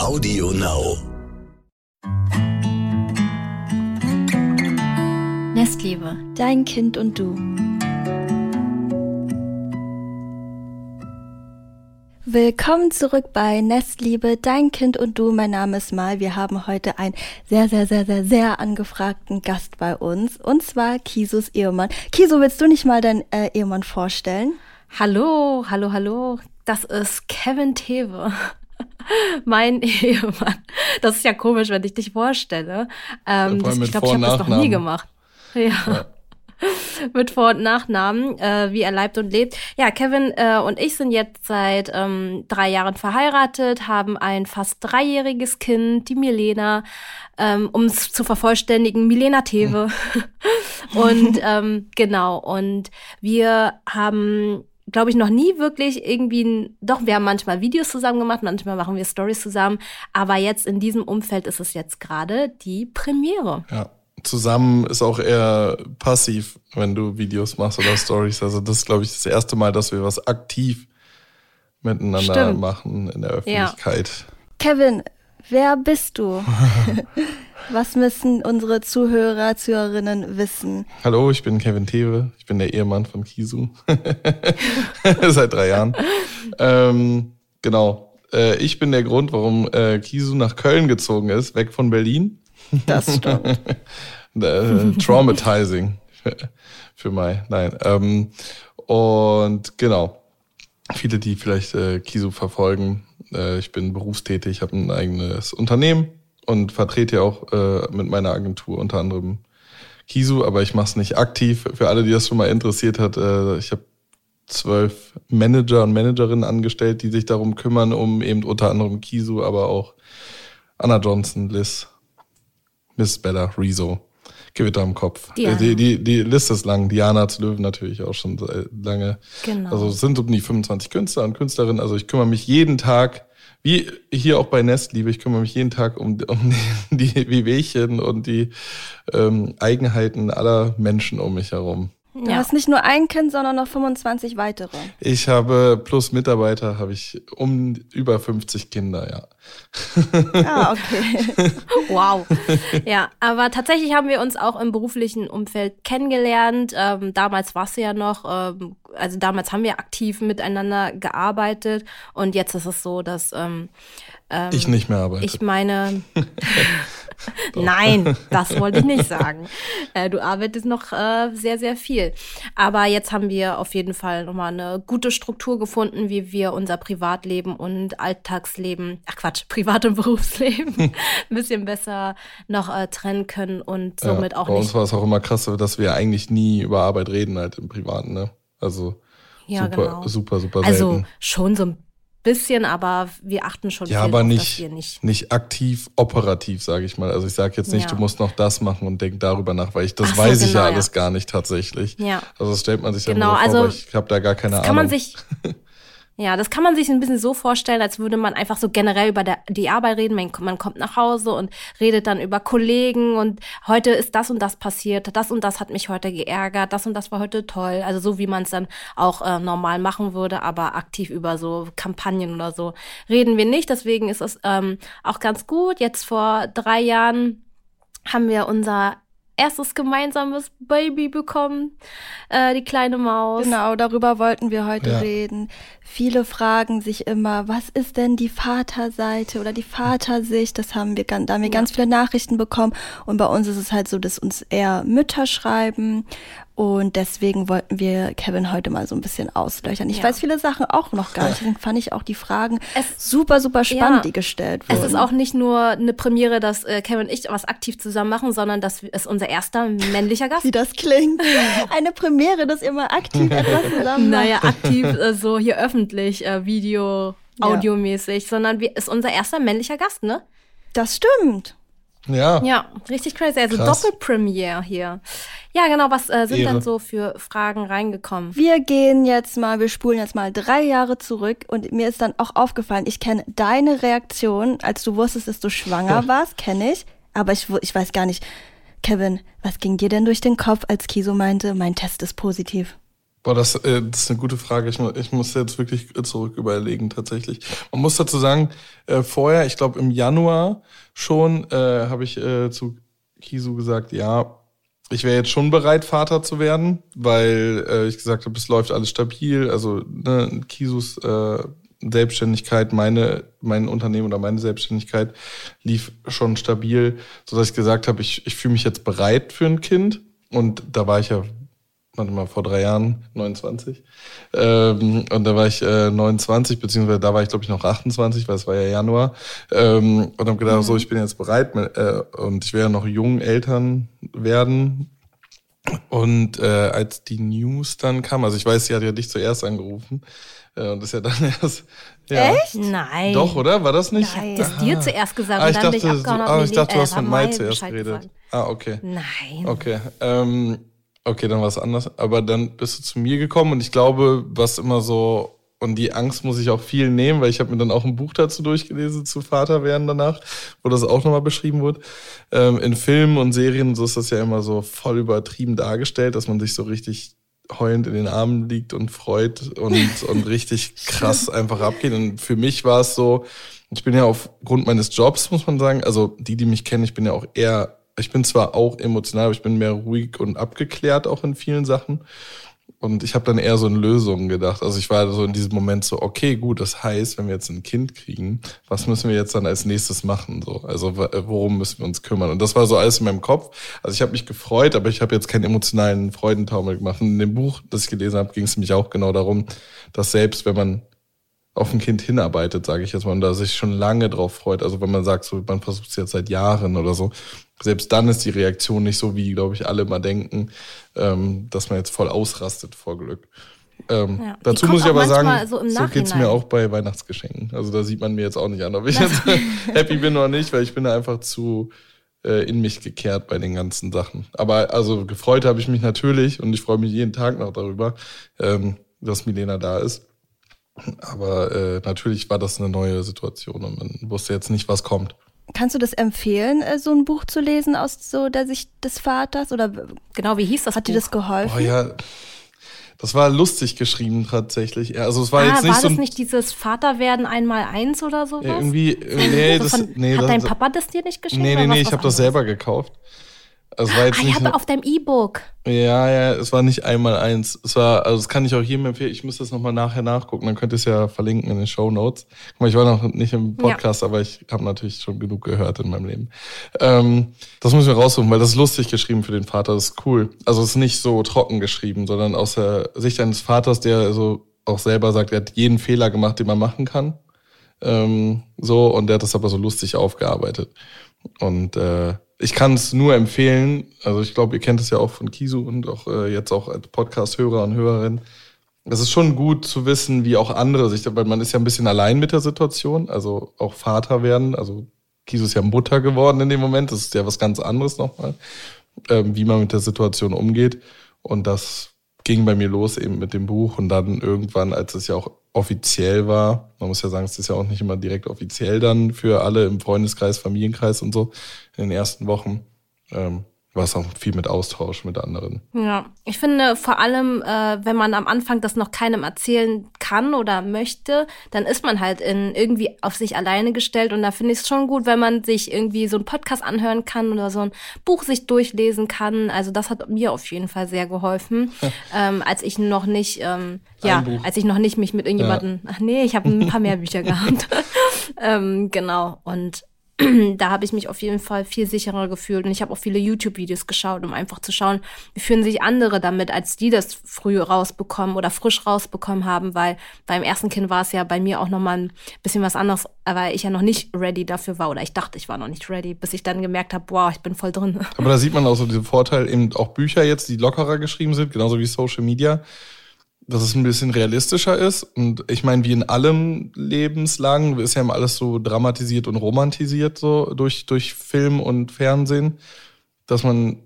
Audio Now. Nestliebe, dein Kind und du. Willkommen zurück bei Nestliebe, dein Kind und du. Mein Name ist Mal. Wir haben heute einen sehr, sehr, sehr, sehr, sehr angefragten Gast bei uns. Und zwar Kisus Ehemann. Kiso, willst du nicht mal deinen äh, Ehemann vorstellen? Hallo, hallo, hallo. Das ist Kevin Tewe. mein Ehemann. Das ist ja komisch, wenn ich dich vorstelle. Ähm, das, ich glaube, ich habe das noch nie gemacht. ja. ja. mit Vor- und Nachnamen, äh, wie er leibt und lebt. Ja, Kevin äh, und ich sind jetzt seit ähm, drei Jahren verheiratet, haben ein fast dreijähriges Kind, die Milena, ähm, um es zu vervollständigen, Milena Tewe. und ähm, genau, und wir haben glaube ich, noch nie wirklich irgendwie, ein, doch, wir haben manchmal Videos zusammen gemacht, manchmal machen wir Stories zusammen, aber jetzt in diesem Umfeld ist es jetzt gerade die Premiere. Ja zusammen ist auch eher passiv, wenn du Videos machst oder Stories. Also das ist, glaube ich, das erste Mal, dass wir was aktiv miteinander Stimmt. machen in der Öffentlichkeit. Ja. Kevin, wer bist du? was müssen unsere Zuhörer, Zuhörerinnen wissen? Hallo, ich bin Kevin Thewe. Ich bin der Ehemann von Kisu. Seit drei Jahren. ähm, genau. Äh, ich bin der Grund, warum äh, Kisu nach Köln gezogen ist, weg von Berlin. Das stimmt. Äh, traumatizing für Mai. Nein. Ähm, und genau. Viele, die vielleicht äh, Kisu verfolgen. Äh, ich bin berufstätig, habe ein eigenes Unternehmen und vertrete ja auch äh, mit meiner Agentur unter anderem Kisu, aber ich mache es nicht aktiv. Für alle, die das schon mal interessiert hat, äh, ich habe zwölf Manager und Managerinnen angestellt, die sich darum kümmern, um eben unter anderem Kisu, aber auch Anna Johnson, Liz Miss Bella, Rezo, Gewitter im Kopf. Die, die, die Liste ist lang. Diana zu Löwen natürlich auch schon lange. Genau. Also es sind um die 25 Künstler und Künstlerinnen. Also ich kümmere mich jeden Tag, wie hier auch bei Nestliebe, ich kümmere mich jeden Tag um, um die, die Wehwehchen und die ähm, Eigenheiten aller Menschen um mich herum. Du ja. hast nicht nur ein Kind, sondern noch 25 weitere. Ich habe plus Mitarbeiter habe ich um über 50 Kinder, ja. Ah, okay. wow. Ja, aber tatsächlich haben wir uns auch im beruflichen Umfeld kennengelernt. Ähm, damals war es ja noch, ähm, also damals haben wir aktiv miteinander gearbeitet und jetzt ist es so, dass ähm, ich nicht mehr arbeite. Ich meine, Nein, das wollte ich nicht sagen. Äh, du arbeitest noch äh, sehr, sehr viel. Aber jetzt haben wir auf jeden Fall nochmal eine gute Struktur gefunden, wie wir unser Privatleben und Alltagsleben, ach Quatsch, Privat- und Berufsleben ein bisschen besser noch äh, trennen können und somit ja, auch bei nicht. Bei uns war es auch immer krass, dass wir eigentlich nie über Arbeit reden halt im Privaten, ne? Also ja, super, genau. super, super, super Also selten. schon so ein bisschen, aber wir achten schon ja, aber nicht, dass wir nicht nicht aktiv operativ, sage ich mal. Also ich sage jetzt nicht, ja. du musst noch das machen und denk darüber nach, weil ich das so, weiß genau, ich ja alles gar nicht tatsächlich. Ja. Also das stellt man sich genau, ja nur vor, also, ich habe da gar keine das Ahnung. Kann man sich Ja, das kann man sich ein bisschen so vorstellen, als würde man einfach so generell über der, die Arbeit reden. Man, man, kommt nach Hause und redet dann über Kollegen und heute ist das und das passiert, das und das hat mich heute geärgert, das und das war heute toll. Also so wie man es dann auch äh, normal machen würde, aber aktiv über so Kampagnen oder so reden wir nicht. Deswegen ist es ähm, auch ganz gut. Jetzt vor drei Jahren haben wir unser erstes gemeinsames Baby bekommen, äh, die kleine Maus. Genau, darüber wollten wir heute ja. reden. Viele fragen sich immer, was ist denn die Vaterseite oder die Vatersicht? Das haben wir, da haben wir ja. ganz viele Nachrichten bekommen. Und bei uns ist es halt so, dass uns eher Mütter schreiben und deswegen wollten wir Kevin heute mal so ein bisschen auslöchern. Ich ja. weiß viele Sachen auch noch gar nicht. Deswegen fand ich auch die Fragen es, super, super spannend, ja, die gestellt wurden. Es ist auch nicht nur eine Premiere, dass äh, Kevin und ich was aktiv zusammen machen, sondern das ist unser erster männlicher Gast. Wie das klingt. Eine Premiere, dass ihr mal aktiv etwas zusammen macht. Naja, aktiv äh, so hier öffentlich, äh, Video, audiomäßig, ja. sondern wir, ist unser erster männlicher Gast, ne? Das stimmt. Ja. Ja, richtig crazy. Also Doppelpremiere hier. Ja, genau. Was äh, sind Ehre. denn so für Fragen reingekommen? Wir gehen jetzt mal, wir spulen jetzt mal drei Jahre zurück und mir ist dann auch aufgefallen, ich kenne deine Reaktion, als du wusstest, dass du schwanger warst, kenne ich. Aber ich, ich weiß gar nicht. Kevin, was ging dir denn durch den Kopf, als Kiso meinte, mein Test ist positiv? Boah, das, äh, das ist eine gute Frage. Ich, ich muss jetzt wirklich zurück überlegen, tatsächlich. Man muss dazu sagen, äh, vorher, ich glaube im Januar schon, äh, habe ich äh, zu Kisu gesagt, ja, ich wäre jetzt schon bereit, Vater zu werden, weil äh, ich gesagt habe, es läuft alles stabil. Also ne, Kisus äh, Selbstständigkeit, meine, mein Unternehmen oder meine Selbstständigkeit lief schon stabil, so dass ich gesagt habe, ich, ich fühle mich jetzt bereit für ein Kind. Und da war ich ja warte mal, vor drei Jahren 29. Ähm, und da war ich äh, 29, beziehungsweise da war ich, glaube ich, noch 28, weil es war ja Januar. Ähm, und habe gedacht, mhm. so, ich bin jetzt bereit äh, und ich werde noch jung Eltern werden. Und äh, als die News dann kam, also ich weiß, sie hat ja dich zuerst angerufen. Äh, und das ist ja dann erst. Ja. Echt? Nein. Doch, oder? War das nicht? Nein. Das dir zuerst gesagt ah, und dann dachte, bin ich abgehauen. Ah, ich dachte, du hast mit Mai zuerst geredet. Ah, okay. Nein. Okay. Ähm, Okay, dann war es anders. Aber dann bist du zu mir gekommen und ich glaube, was immer so, und die Angst muss ich auch viel nehmen, weil ich habe mir dann auch ein Buch dazu durchgelesen, zu Vater werden danach, wo das auch nochmal beschrieben wird. Ähm, in Filmen und Serien, so ist das ja immer so voll übertrieben dargestellt, dass man sich so richtig heulend in den Armen liegt und freut und, und richtig krass einfach abgeht. Und für mich war es so, ich bin ja aufgrund meines Jobs, muss man sagen, also die, die mich kennen, ich bin ja auch eher ich bin zwar auch emotional, aber ich bin mehr ruhig und abgeklärt auch in vielen Sachen. Und ich habe dann eher so in Lösungen gedacht. Also ich war so in diesem Moment so, okay, gut, das heißt, wenn wir jetzt ein Kind kriegen, was müssen wir jetzt dann als nächstes machen? So, also worum müssen wir uns kümmern? Und das war so alles in meinem Kopf. Also ich habe mich gefreut, aber ich habe jetzt keinen emotionalen Freudentaumel gemacht. Und in dem Buch, das ich gelesen habe, ging es nämlich auch genau darum, dass selbst wenn man auf ein Kind hinarbeitet, sage ich jetzt mal, und da sich schon lange drauf freut. Also wenn man sagt, so man versucht es jetzt seit Jahren oder so, selbst dann ist die Reaktion nicht so, wie, glaube ich, alle mal denken, ähm, dass man jetzt voll ausrastet vor Glück. Ähm, ja. Dazu muss ich aber sagen, so, so geht's mir auch bei Weihnachtsgeschenken. Also da sieht man mir jetzt auch nicht an, ob ich jetzt happy bin oder nicht, weil ich bin da einfach zu äh, in mich gekehrt bei den ganzen Sachen. Aber also gefreut habe ich mich natürlich und ich freue mich jeden Tag noch darüber, ähm, dass Milena da ist. Aber äh, natürlich war das eine neue Situation und man wusste jetzt nicht, was kommt. Kannst du das empfehlen, äh, so ein Buch zu lesen aus so der Sicht des Vaters? Oder genau, wie hieß das? Hat Buch? dir das geholfen? Oh ja, das war lustig geschrieben tatsächlich. Also es war ah, jetzt nicht war so. War das nicht dieses Vaterwerden einmal eins oder sowas? Ja, irgendwie, nee, das, nee, hat das, dein Papa das dir nicht geschenkt? Nee, nee, nee, ich habe das selber gekauft. Also war jetzt ah, nicht ja, auf deinem E-Book. Ja, ja, es war nicht einmal eins. Es war, also das kann ich auch jedem empfehlen. Ich muss das nochmal nachher nachgucken, dann könnt ihr es ja verlinken in den Show Notes. Guck mal, ich war noch nicht im Podcast, ja. aber ich habe natürlich schon genug gehört in meinem Leben. Ähm, das muss ich mir raussuchen, weil das ist lustig geschrieben für den Vater. Das ist cool. Also es ist nicht so trocken geschrieben, sondern aus der Sicht eines Vaters, der so auch selber sagt, er hat jeden Fehler gemacht, den man machen kann. Ähm, so, und der hat das aber so lustig aufgearbeitet. Und äh, ich kann es nur empfehlen. Also ich glaube, ihr kennt es ja auch von Kisu und auch äh, jetzt auch als Podcast-Hörer und Hörerin. Es ist schon gut zu wissen, wie auch andere sich, weil man ist ja ein bisschen allein mit der Situation, also auch Vater werden. Also Kisu ist ja Mutter geworden in dem Moment. Das ist ja was ganz anderes nochmal, ähm, wie man mit der Situation umgeht. Und das ging bei mir los eben mit dem Buch und dann irgendwann, als es ja auch offiziell war, man muss ja sagen, es ist ja auch nicht immer direkt offiziell dann für alle im Freundeskreis, Familienkreis und so in den ersten Wochen, ähm, war es auch viel mit Austausch mit anderen. Ja, ich finde vor allem, äh, wenn man am Anfang das noch keinem erzählen kann oder möchte, dann ist man halt in irgendwie auf sich alleine gestellt und da finde ich es schon gut, wenn man sich irgendwie so einen Podcast anhören kann oder so ein Buch sich durchlesen kann. Also das hat mir auf jeden Fall sehr geholfen, ähm, als ich noch nicht, ähm, ja, als ich noch nicht mich mit irgendjemandem, ja. ach nee, ich habe ein paar mehr Bücher gehabt. ähm, genau und da habe ich mich auf jeden Fall viel sicherer gefühlt. Und ich habe auch viele YouTube-Videos geschaut, um einfach zu schauen, wie fühlen sich andere damit, als die das früh rausbekommen oder frisch rausbekommen haben, weil beim ersten Kind war es ja bei mir auch nochmal ein bisschen was anderes, weil ich ja noch nicht ready dafür war oder ich dachte, ich war noch nicht ready, bis ich dann gemerkt habe, wow, ich bin voll drin. Aber da sieht man auch so diesen Vorteil, eben auch Bücher jetzt, die lockerer geschrieben sind, genauso wie Social Media dass es ein bisschen realistischer ist. Und ich meine, wie in allem Lebenslagen ist ja immer alles so dramatisiert und romantisiert, so durch, durch Film und Fernsehen, dass man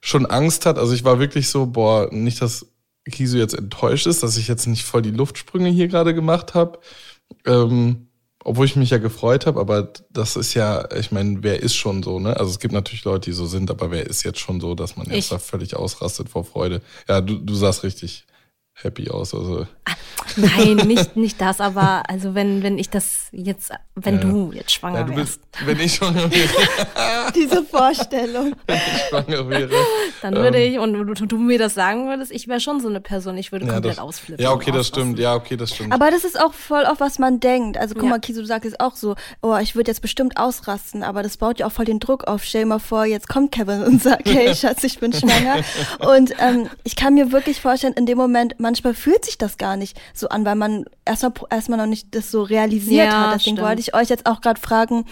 schon Angst hat. Also ich war wirklich so, boah, nicht, dass Kisu jetzt enttäuscht ist, dass ich jetzt nicht voll die Luftsprünge hier gerade gemacht habe. Ähm, obwohl ich mich ja gefreut habe, aber das ist ja, ich meine, wer ist schon so, ne? Also es gibt natürlich Leute, die so sind, aber wer ist jetzt schon so, dass man jetzt da völlig ausrastet vor Freude? Ja, du, du sagst richtig. Happy aus. Also. Ah, nein, nicht, nicht das, aber also wenn, wenn ich das jetzt, wenn ja. du jetzt schwanger ja, du bist, wärst. Wenn ich schwanger wäre. Diese Vorstellung. Wenn ich schwanger wäre. Dann würde ähm, ich, und du, du, mir das sagen würdest, ich wäre schon so eine Person, ich würde ja, komplett das, ausflippen. Ja, okay, das stimmt, ja, okay, das stimmt. Aber das ist auch voll auf was man denkt. Also guck mal, Kisu, du sagst jetzt auch so, oh, ich würde jetzt bestimmt ausrasten, aber das baut ja auch voll den Druck auf. Stell dir mal vor, jetzt kommt Kevin und sagt, hey Schatz, ich bin schwanger. und ähm, ich kann mir wirklich vorstellen, in dem Moment, manchmal fühlt sich das gar nicht so an, weil man erstmal erstmal noch nicht das so realisiert ja, hat. Deswegen stimmt. wollte ich euch jetzt auch gerade fragen,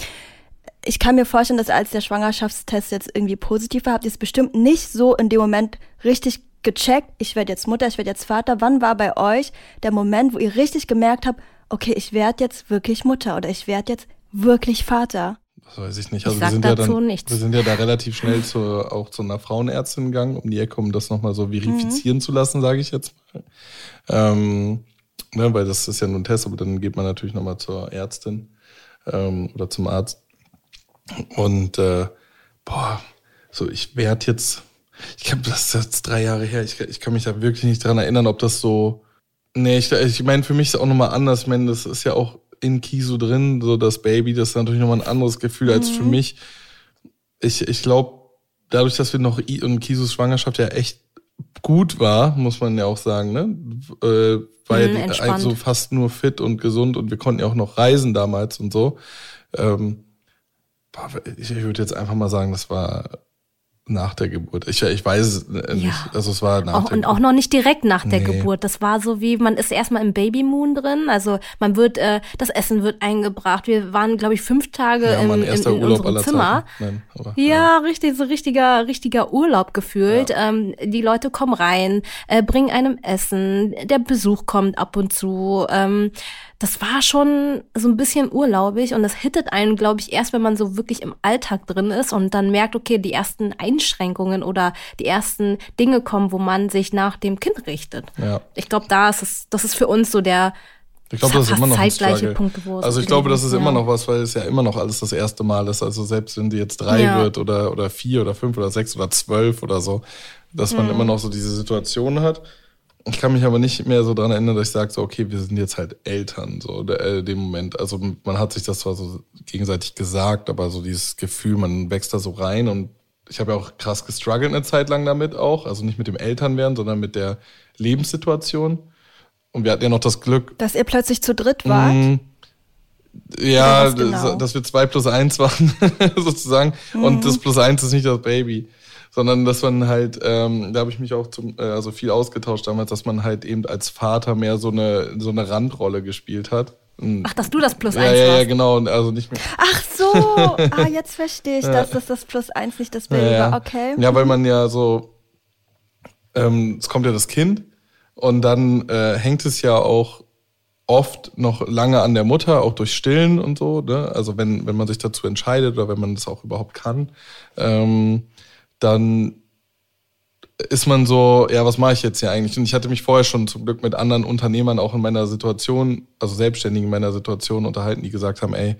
ich kann mir vorstellen, dass als der Schwangerschaftstest jetzt irgendwie positiv war, habt ihr es bestimmt nicht so in dem Moment richtig gecheckt, ich werde jetzt Mutter, ich werde jetzt Vater. Wann war bei euch der Moment, wo ihr richtig gemerkt habt, okay, ich werde jetzt wirklich Mutter oder ich werde jetzt wirklich Vater? Das weiß ich nicht. Also ich wir, sind ja dann, nichts. wir sind ja da relativ schnell zu, auch zu einer Frauenärztin gegangen, um die Ecke, um das nochmal so verifizieren mhm. zu lassen, sage ich jetzt mal. Ähm, ne, weil das ist ja nur ein Test, aber dann geht man natürlich nochmal zur Ärztin ähm, oder zum Arzt. Und äh, boah, so ich werde jetzt, ich glaube, das ist jetzt drei Jahre her, ich, ich kann mich da wirklich nicht dran erinnern, ob das so. Nee, ich, ich meine, für mich ist es auch nochmal anders. Ich meine, das ist ja auch in Kiso drin, so das Baby, das ist natürlich nochmal ein anderes Gefühl als für mhm. mich. Ich, ich glaube, dadurch, dass wir noch und Kisos Schwangerschaft ja echt gut war, muss man ja auch sagen, ne? Äh, war mhm, ja also fast nur fit und gesund und wir konnten ja auch noch reisen damals und so. Ähm, ich würde jetzt einfach mal sagen, das war nach der Geburt. Ich, ich weiß nicht. Ja. Also es war nach auch, der Und auch noch nicht direkt nach der nee. Geburt. Das war so wie, man ist erstmal im Babymoon drin. Also man wird, äh, das Essen wird eingebracht. Wir waren, glaube ich, fünf Tage ja, im, in, in, in unserem Zimmer. Nein, aber, ja, ja, richtig, so richtiger, richtiger Urlaub gefühlt. Ja. Ähm, die Leute kommen rein, äh, bringen einem Essen, der Besuch kommt ab und zu. Ähm, das war schon so ein bisschen urlaubig und das hittet einen, glaube ich, erst, wenn man so wirklich im Alltag drin ist und dann merkt, okay, die ersten Einschränkungen oder die ersten Dinge kommen, wo man sich nach dem Kind richtet. Ja. Ich glaube, da ist es, das ist für uns so der ich glaube, das ist immer noch ein Struggle. Punkte, also ich glaube, das ist ja. immer noch was, weil es ja immer noch alles das erste Mal ist. Also selbst wenn die jetzt drei ja. wird oder, oder vier oder fünf oder sechs oder zwölf oder so, dass man mhm. immer noch so diese Situation hat. Ich kann mich aber nicht mehr so dran erinnern, dass ich sage, so, okay, wir sind jetzt halt Eltern, so äh, dem Moment. Also man hat sich das zwar so gegenseitig gesagt, aber so dieses Gefühl, man wächst da so rein und ich habe ja auch krass gestruggelt eine Zeit lang damit auch. Also nicht mit dem Elternwerden, sondern mit der Lebenssituation. Und wir hatten ja noch das Glück. Dass ihr plötzlich zu dritt wart? Mh, ja, genau? dass wir zwei plus eins waren, sozusagen. Mhm. Und das plus eins ist nicht das Baby sondern dass man halt, ähm, da habe ich mich auch zum, äh, also viel ausgetauscht damals, dass man halt eben als Vater mehr so eine, so eine Randrolle gespielt hat. Ach, dass du das Plus ja, eins ja, Ja, genau, also nicht mehr. Ach so, ah, jetzt verstehe ich, ja. dass das das Plus eins nicht das Baby ja, war, okay. Ja, weil man ja so, ähm, es kommt ja das Kind und dann äh, hängt es ja auch oft noch lange an der Mutter, auch durch Stillen und so, ne? Also wenn, wenn man sich dazu entscheidet oder wenn man das auch überhaupt kann. Ähm, dann ist man so, ja, was mache ich jetzt hier eigentlich? Und ich hatte mich vorher schon zum Glück mit anderen Unternehmern auch in meiner Situation, also Selbstständigen in meiner Situation unterhalten, die gesagt haben, ey,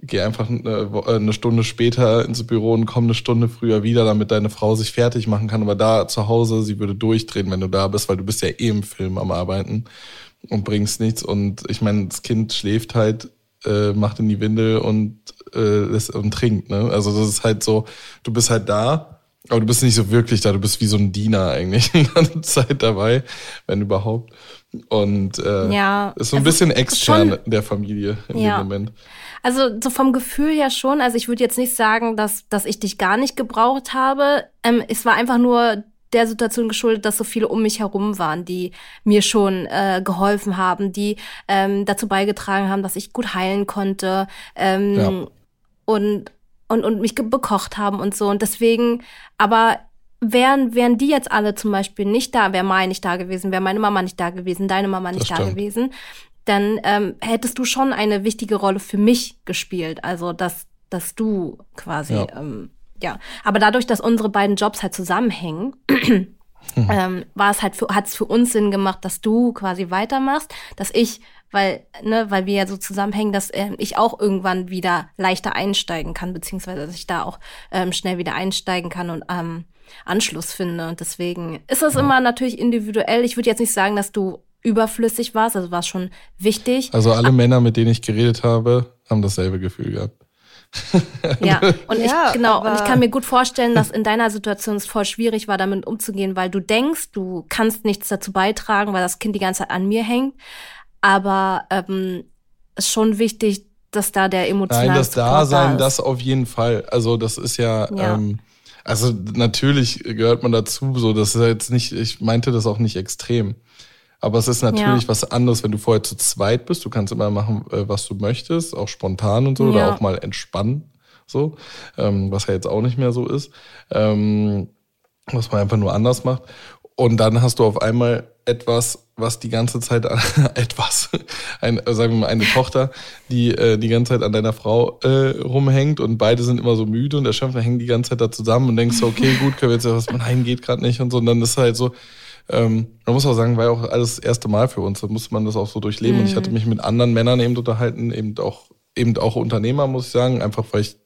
geh einfach eine, Stunde später ins Büro und komm eine Stunde früher wieder, damit deine Frau sich fertig machen kann. Aber da zu Hause, sie würde durchdrehen, wenn du da bist, weil du bist ja eh im Film am Arbeiten und bringst nichts. Und ich meine, das Kind schläft halt, äh, macht in die Windel und äh, und trinkt. Ne? Also das ist halt so, du bist halt da, aber du bist nicht so wirklich da. Du bist wie so ein Diener eigentlich die ganze Zeit dabei, wenn überhaupt. Und äh, ja, ist so ein bisschen extern schon, der Familie in ja. dem Moment. Also so vom Gefühl her schon. Also ich würde jetzt nicht sagen, dass, dass ich dich gar nicht gebraucht habe. Ähm, es war einfach nur der Situation geschuldet, dass so viele um mich herum waren, die mir schon äh, geholfen haben, die ähm, dazu beigetragen haben, dass ich gut heilen konnte. Ähm, ja und, und, und mich bekocht haben und so. Und deswegen, aber wären, wären die jetzt alle zum Beispiel nicht da, wäre Mai nicht da gewesen, wäre meine Mama nicht da gewesen, deine Mama nicht da gewesen, dann ähm, hättest du schon eine wichtige Rolle für mich gespielt. Also, dass, dass du quasi, ja. Ähm, ja. Aber dadurch, dass unsere beiden Jobs halt zusammenhängen, mhm. ähm, war es halt für, hat es für uns Sinn gemacht, dass du quasi weitermachst, dass ich weil, ne, weil wir ja so zusammenhängen, dass äh, ich auch irgendwann wieder leichter einsteigen kann, beziehungsweise dass ich da auch ähm, schnell wieder einsteigen kann und ähm, Anschluss finde. Und deswegen ist es ja. immer natürlich individuell. Ich würde jetzt nicht sagen, dass du überflüssig warst, also war es schon wichtig. Also alle Männer, mit denen ich geredet habe, haben dasselbe Gefühl gehabt. ja, und ich, ja, genau, und ich kann mir gut vorstellen, dass in deiner Situation es voll schwierig war, damit umzugehen, weil du denkst, du kannst nichts dazu beitragen, weil das Kind die ganze Zeit an mir hängt. Aber ähm, ist schon wichtig, dass da der emotionale Nein, das Dasein, da das auf jeden Fall. Also das ist ja, ja. Ähm, also natürlich gehört man dazu, so das ist jetzt nicht, ich meinte das auch nicht extrem. Aber es ist natürlich ja. was anderes, wenn du vorher zu zweit bist. Du kannst immer machen, äh, was du möchtest, auch spontan und so, ja. oder auch mal entspannen, so, ähm, was ja jetzt auch nicht mehr so ist, ähm, was man einfach nur anders macht. Und dann hast du auf einmal etwas, was die ganze Zeit an, etwas, ein, sagen wir mal eine Tochter, die äh, die ganze Zeit an deiner Frau äh, rumhängt und beide sind immer so müde und erschöpft, dann hängen die ganze Zeit da zusammen und denkst so, okay, gut, können wir jetzt ja was, nein, geht gerade nicht und so. Und dann ist halt so, ähm, man muss auch sagen, war ja auch alles das erste Mal für uns. Da musste man das auch so durchleben. Mhm. Und ich hatte mhm. mich mit anderen Männern eben unterhalten, eben auch, eben auch Unternehmer, muss ich sagen, einfach weil ich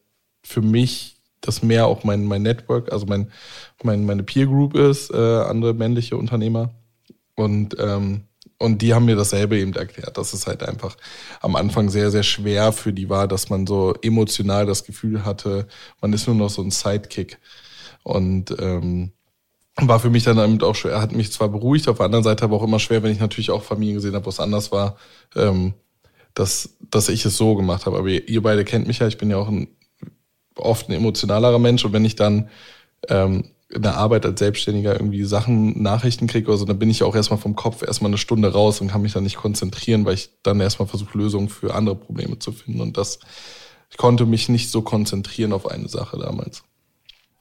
für mich das mehr auch mein, mein Network, also mein, mein, meine Peer Group ist, äh, andere männliche Unternehmer. Und, ähm, und die haben mir dasselbe eben erklärt, dass es halt einfach am Anfang sehr, sehr schwer für die war, dass man so emotional das Gefühl hatte, man ist nur noch so ein Sidekick. Und ähm, war für mich dann eben auch schwer. Er hat mich zwar beruhigt, auf der anderen Seite aber auch immer schwer, wenn ich natürlich auch Familien gesehen habe, wo es anders war, ähm, dass, dass ich es so gemacht habe. Aber ihr, ihr beide kennt mich ja, ich bin ja auch ein, oft ein emotionalerer Mensch und wenn ich dann ähm, in der Arbeit als Selbstständiger irgendwie Sachen, Nachrichten kriege oder so, dann bin ich auch erstmal vom Kopf erstmal eine Stunde raus und kann mich dann nicht konzentrieren, weil ich dann erstmal versuche, Lösungen für andere Probleme zu finden. Und das, ich konnte mich nicht so konzentrieren auf eine Sache damals.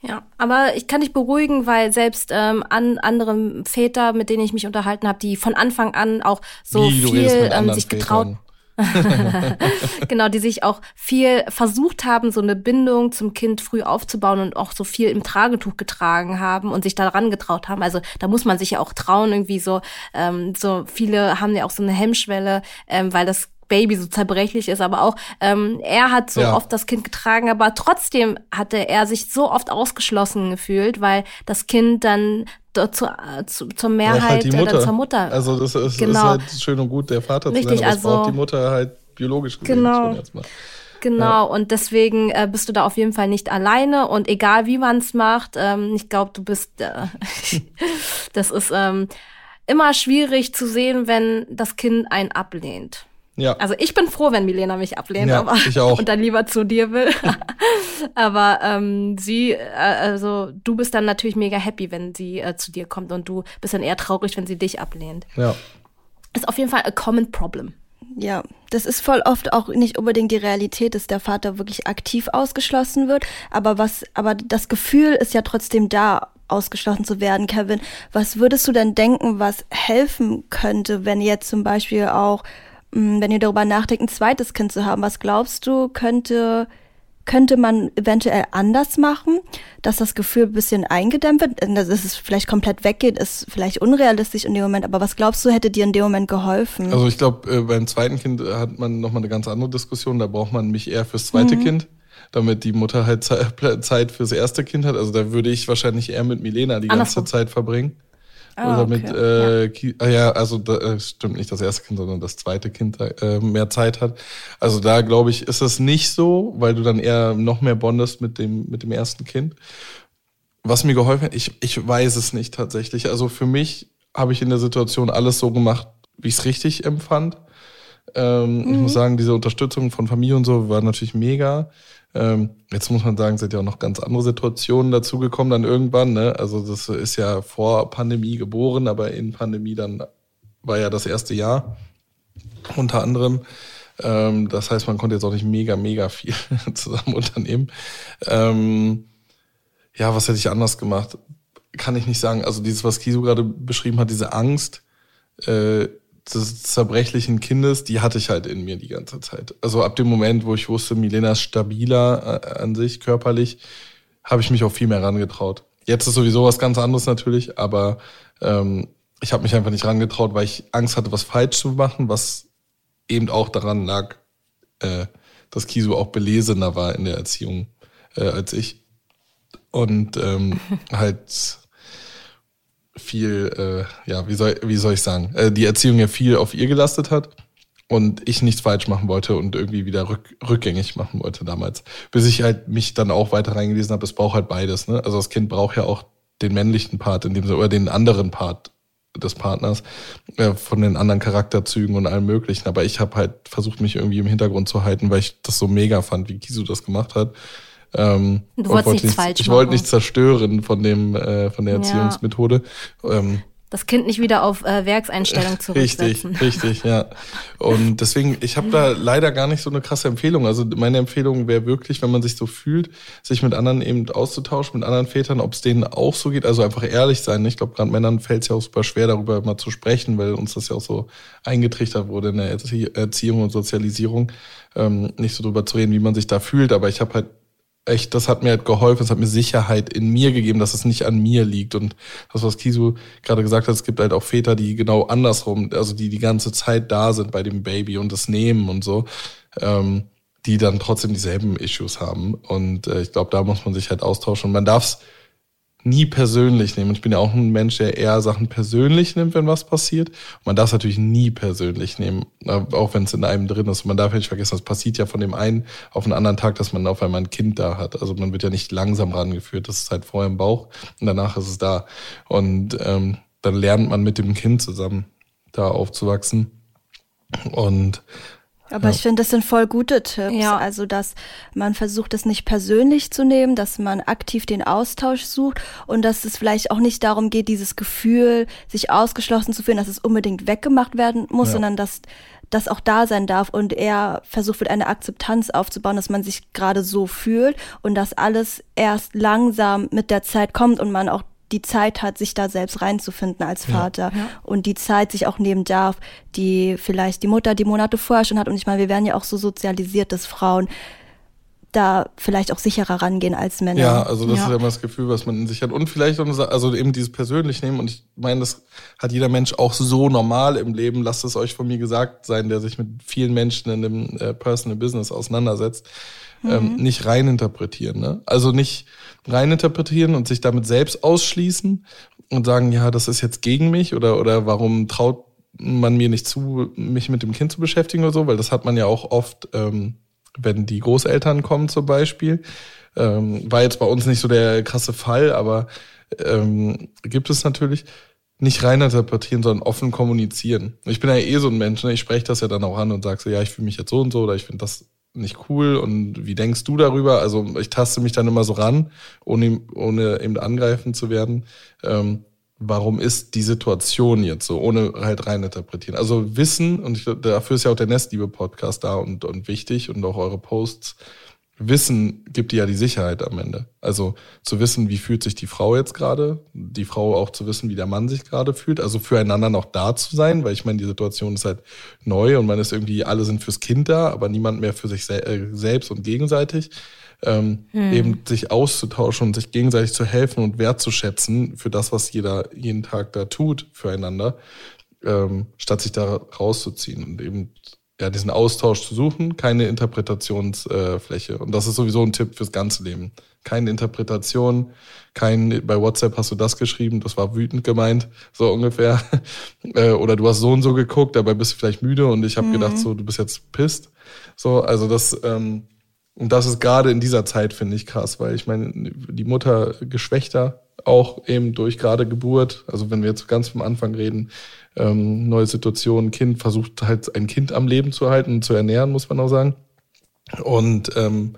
Ja, aber ich kann dich beruhigen, weil selbst ähm, an andere Väter, mit denen ich mich unterhalten habe, die von Anfang an auch so Wie, viel ähm, sich getraut. genau, die sich auch viel versucht haben, so eine Bindung zum Kind früh aufzubauen und auch so viel im Tragetuch getragen haben und sich daran getraut haben. Also da muss man sich ja auch trauen, irgendwie so, ähm, so viele haben ja auch so eine Hemmschwelle, ähm, weil das Baby so zerbrechlich ist, aber auch ähm, er hat so ja. oft das Kind getragen, aber trotzdem hatte er sich so oft ausgeschlossen gefühlt, weil das Kind dann äh, zu, zur Mehrheit halt die Mutter. zur Mutter. Also das ist, genau. ist halt schön und gut, der Vater Richtig, zu sein, aber also, braucht die Mutter halt biologisch gesehen genau. Genau, ja. und deswegen äh, bist du da auf jeden Fall nicht alleine und egal wie man es macht, ähm, ich glaube, du bist, äh, das ist ähm, immer schwierig zu sehen, wenn das Kind einen ablehnt. Ja. Also ich bin froh, wenn Milena mich ablehnt, ja, aber ich auch. und dann lieber zu dir will. aber ähm, sie, äh, also du bist dann natürlich mega happy, wenn sie äh, zu dir kommt und du bist dann eher traurig, wenn sie dich ablehnt. Ja. Ist auf jeden Fall a common problem. Ja, das ist voll oft auch nicht unbedingt die Realität, dass der Vater wirklich aktiv ausgeschlossen wird, aber was, aber das Gefühl ist ja trotzdem da, ausgeschlossen zu werden, Kevin. Was würdest du denn denken, was helfen könnte, wenn jetzt zum Beispiel auch wenn ihr darüber nachdenkt, ein zweites Kind zu haben, was glaubst du, könnte, könnte man eventuell anders machen, dass das Gefühl ein bisschen eingedämmt wird? Dass es vielleicht komplett weggeht, ist vielleicht unrealistisch in dem Moment, aber was glaubst du, hätte dir in dem Moment geholfen? Also ich glaube, äh, beim zweiten Kind hat man nochmal eine ganz andere Diskussion, da braucht man mich eher fürs zweite mhm. Kind damit die Mutter halt Zeit fürs erste Kind hat. Also da würde ich wahrscheinlich eher mit Milena die ganze Zeit verbringen. Ah, okay. äh, ja. ja, also da, äh, stimmt nicht das erste Kind, sondern das zweite Kind äh, mehr Zeit hat. Also da glaube ich, ist es nicht so, weil du dann eher noch mehr bondest mit dem, mit dem ersten Kind. Was mir geholfen hat, ich, ich weiß es nicht tatsächlich. Also für mich habe ich in der Situation alles so gemacht, wie ich es richtig empfand. Ähm, mhm. Ich muss sagen, diese Unterstützung von Familie und so war natürlich mega. Ähm, jetzt muss man sagen, sind ja auch noch ganz andere Situationen dazugekommen dann irgendwann. Ne? Also das ist ja vor Pandemie geboren, aber in Pandemie dann war ja das erste Jahr unter anderem. Ähm, das heißt, man konnte jetzt auch nicht mega, mega viel zusammen unternehmen. Ähm, ja, was hätte ich anders gemacht? Kann ich nicht sagen. Also dieses, was Kisu gerade beschrieben hat, diese Angst, äh, des zerbrechlichen Kindes, die hatte ich halt in mir die ganze Zeit. Also ab dem Moment, wo ich wusste, Milena ist stabiler äh, an sich körperlich, habe ich mich auch viel mehr rangetraut. Jetzt ist sowieso was ganz anderes natürlich, aber ähm, ich habe mich einfach nicht rangetraut, weil ich Angst hatte, was falsch zu machen, was eben auch daran lag, äh, dass Kisu auch belesener war in der Erziehung äh, als ich. und ähm, halt viel, äh, ja, wie soll, wie soll ich sagen, äh, die Erziehung ja viel auf ihr gelastet hat und ich nichts falsch machen wollte und irgendwie wieder rück, rückgängig machen wollte damals. Bis ich halt mich dann auch weiter reingelesen habe, es braucht halt beides. Ne? Also das Kind braucht ja auch den männlichen Part in dem Sinne, oder den anderen Part des Partners, äh, von den anderen Charakterzügen und allem möglichen. Aber ich habe halt versucht, mich irgendwie im Hintergrund zu halten, weil ich das so mega fand, wie Kisu das gemacht hat. Ähm, du wolltest nichts, nichts falsch Ich wollte nichts zerstören von dem äh, von der Erziehungsmethode. Ähm, das Kind nicht wieder auf äh, Werkseinstellung zurücksetzen. Richtig, richtig, ja. Und deswegen, ich habe da leider gar nicht so eine krasse Empfehlung. Also meine Empfehlung wäre wirklich, wenn man sich so fühlt, sich mit anderen eben auszutauschen, mit anderen Vätern, ob es denen auch so geht. Also einfach ehrlich sein. Ich glaube, gerade Männern fällt es ja auch super schwer, darüber mal zu sprechen, weil uns das ja auch so eingetrichtert wurde in der Erziehung und Sozialisierung, ähm, nicht so drüber zu reden, wie man sich da fühlt. Aber ich habe halt echt, das hat mir halt geholfen, es hat mir Sicherheit in mir gegeben, dass es nicht an mir liegt. Und das, was Kisu gerade gesagt hat, es gibt halt auch Väter, die genau andersrum, also die die ganze Zeit da sind bei dem Baby und das nehmen und so, ähm, die dann trotzdem dieselben Issues haben. Und äh, ich glaube, da muss man sich halt austauschen. Und man darf es nie persönlich nehmen. Und ich bin ja auch ein Mensch, der eher Sachen persönlich nimmt, wenn was passiert. Und man darf es natürlich nie persönlich nehmen, auch wenn es in einem drin ist. Und man darf ja nicht vergessen, das passiert ja von dem einen auf den anderen Tag, dass man auf einmal ein Kind da hat. Also man wird ja nicht langsam rangeführt. Das ist halt vorher im Bauch und danach ist es da. Und ähm, dann lernt man mit dem Kind zusammen da aufzuwachsen. Und aber ja. ich finde, das sind voll gute Tipps. Ja. Also, dass man versucht, es nicht persönlich zu nehmen, dass man aktiv den Austausch sucht und dass es vielleicht auch nicht darum geht, dieses Gefühl, sich ausgeschlossen zu fühlen, dass es unbedingt weggemacht werden muss, ja. sondern dass das auch da sein darf und er versucht wird, eine Akzeptanz aufzubauen, dass man sich gerade so fühlt und dass alles erst langsam mit der Zeit kommt und man auch die Zeit hat, sich da selbst reinzufinden als Vater ja, ja. und die Zeit sich auch nehmen darf, die vielleicht die Mutter die Monate vorher schon hat. Und ich meine, wir werden ja auch so sozialisiert, dass Frauen da vielleicht auch sicherer rangehen als Männer. Ja, also das ja. ist ja immer das Gefühl, was man in sich hat. Und vielleicht also eben dieses persönlich nehmen. Und ich meine, das hat jeder Mensch auch so normal im Leben. Lasst es euch von mir gesagt sein, der sich mit vielen Menschen in dem äh, Personal Business auseinandersetzt. Ähm, mhm. Ähm, nicht reininterpretieren. Ne? Also nicht reininterpretieren und sich damit selbst ausschließen und sagen, ja, das ist jetzt gegen mich oder, oder warum traut man mir nicht zu, mich mit dem Kind zu beschäftigen oder so, weil das hat man ja auch oft, ähm, wenn die Großeltern kommen zum Beispiel. Ähm, war jetzt bei uns nicht so der krasse Fall, aber ähm, gibt es natürlich nicht reininterpretieren, sondern offen kommunizieren. Ich bin ja eh so ein Mensch, ne? ich spreche das ja dann auch an und sage so, ja, ich fühle mich jetzt so und so oder ich finde das nicht cool und wie denkst du darüber? Also ich taste mich dann immer so ran, ohne, ohne eben angreifen zu werden. Ähm, warum ist die Situation jetzt so, ohne halt rein interpretieren. Also Wissen, und ich, dafür ist ja auch der Nestliebe-Podcast da und, und wichtig und auch eure Posts, Wissen gibt dir ja die Sicherheit am Ende. Also zu wissen, wie fühlt sich die Frau jetzt gerade, die Frau auch zu wissen, wie der Mann sich gerade fühlt, also füreinander noch da zu sein, weil ich meine, die Situation ist halt neu und man ist irgendwie, alle sind fürs Kind da, aber niemand mehr für sich se äh, selbst und gegenseitig. Ähm, hm. eben sich auszutauschen und sich gegenseitig zu helfen und wertzuschätzen für das, was jeder jeden Tag da tut füreinander, ähm, statt sich da rauszuziehen und eben ja, diesen Austausch zu suchen, keine Interpretationsfläche. Äh, und das ist sowieso ein Tipp fürs ganze Leben. Keine Interpretation, kein, bei WhatsApp hast du das geschrieben, das war wütend gemeint, so ungefähr. äh, oder du hast so und so geguckt, dabei bist du vielleicht müde und ich habe mhm. gedacht, so, du bist jetzt pisst. So, also das, ähm, und das ist gerade in dieser Zeit, finde ich, krass, weil ich meine, die Mutter geschwächter, auch eben durch gerade Geburt, also wenn wir jetzt ganz vom Anfang reden, ähm, neue Situation, Kind versucht halt ein Kind am Leben zu halten und zu ernähren, muss man auch sagen. Und ähm,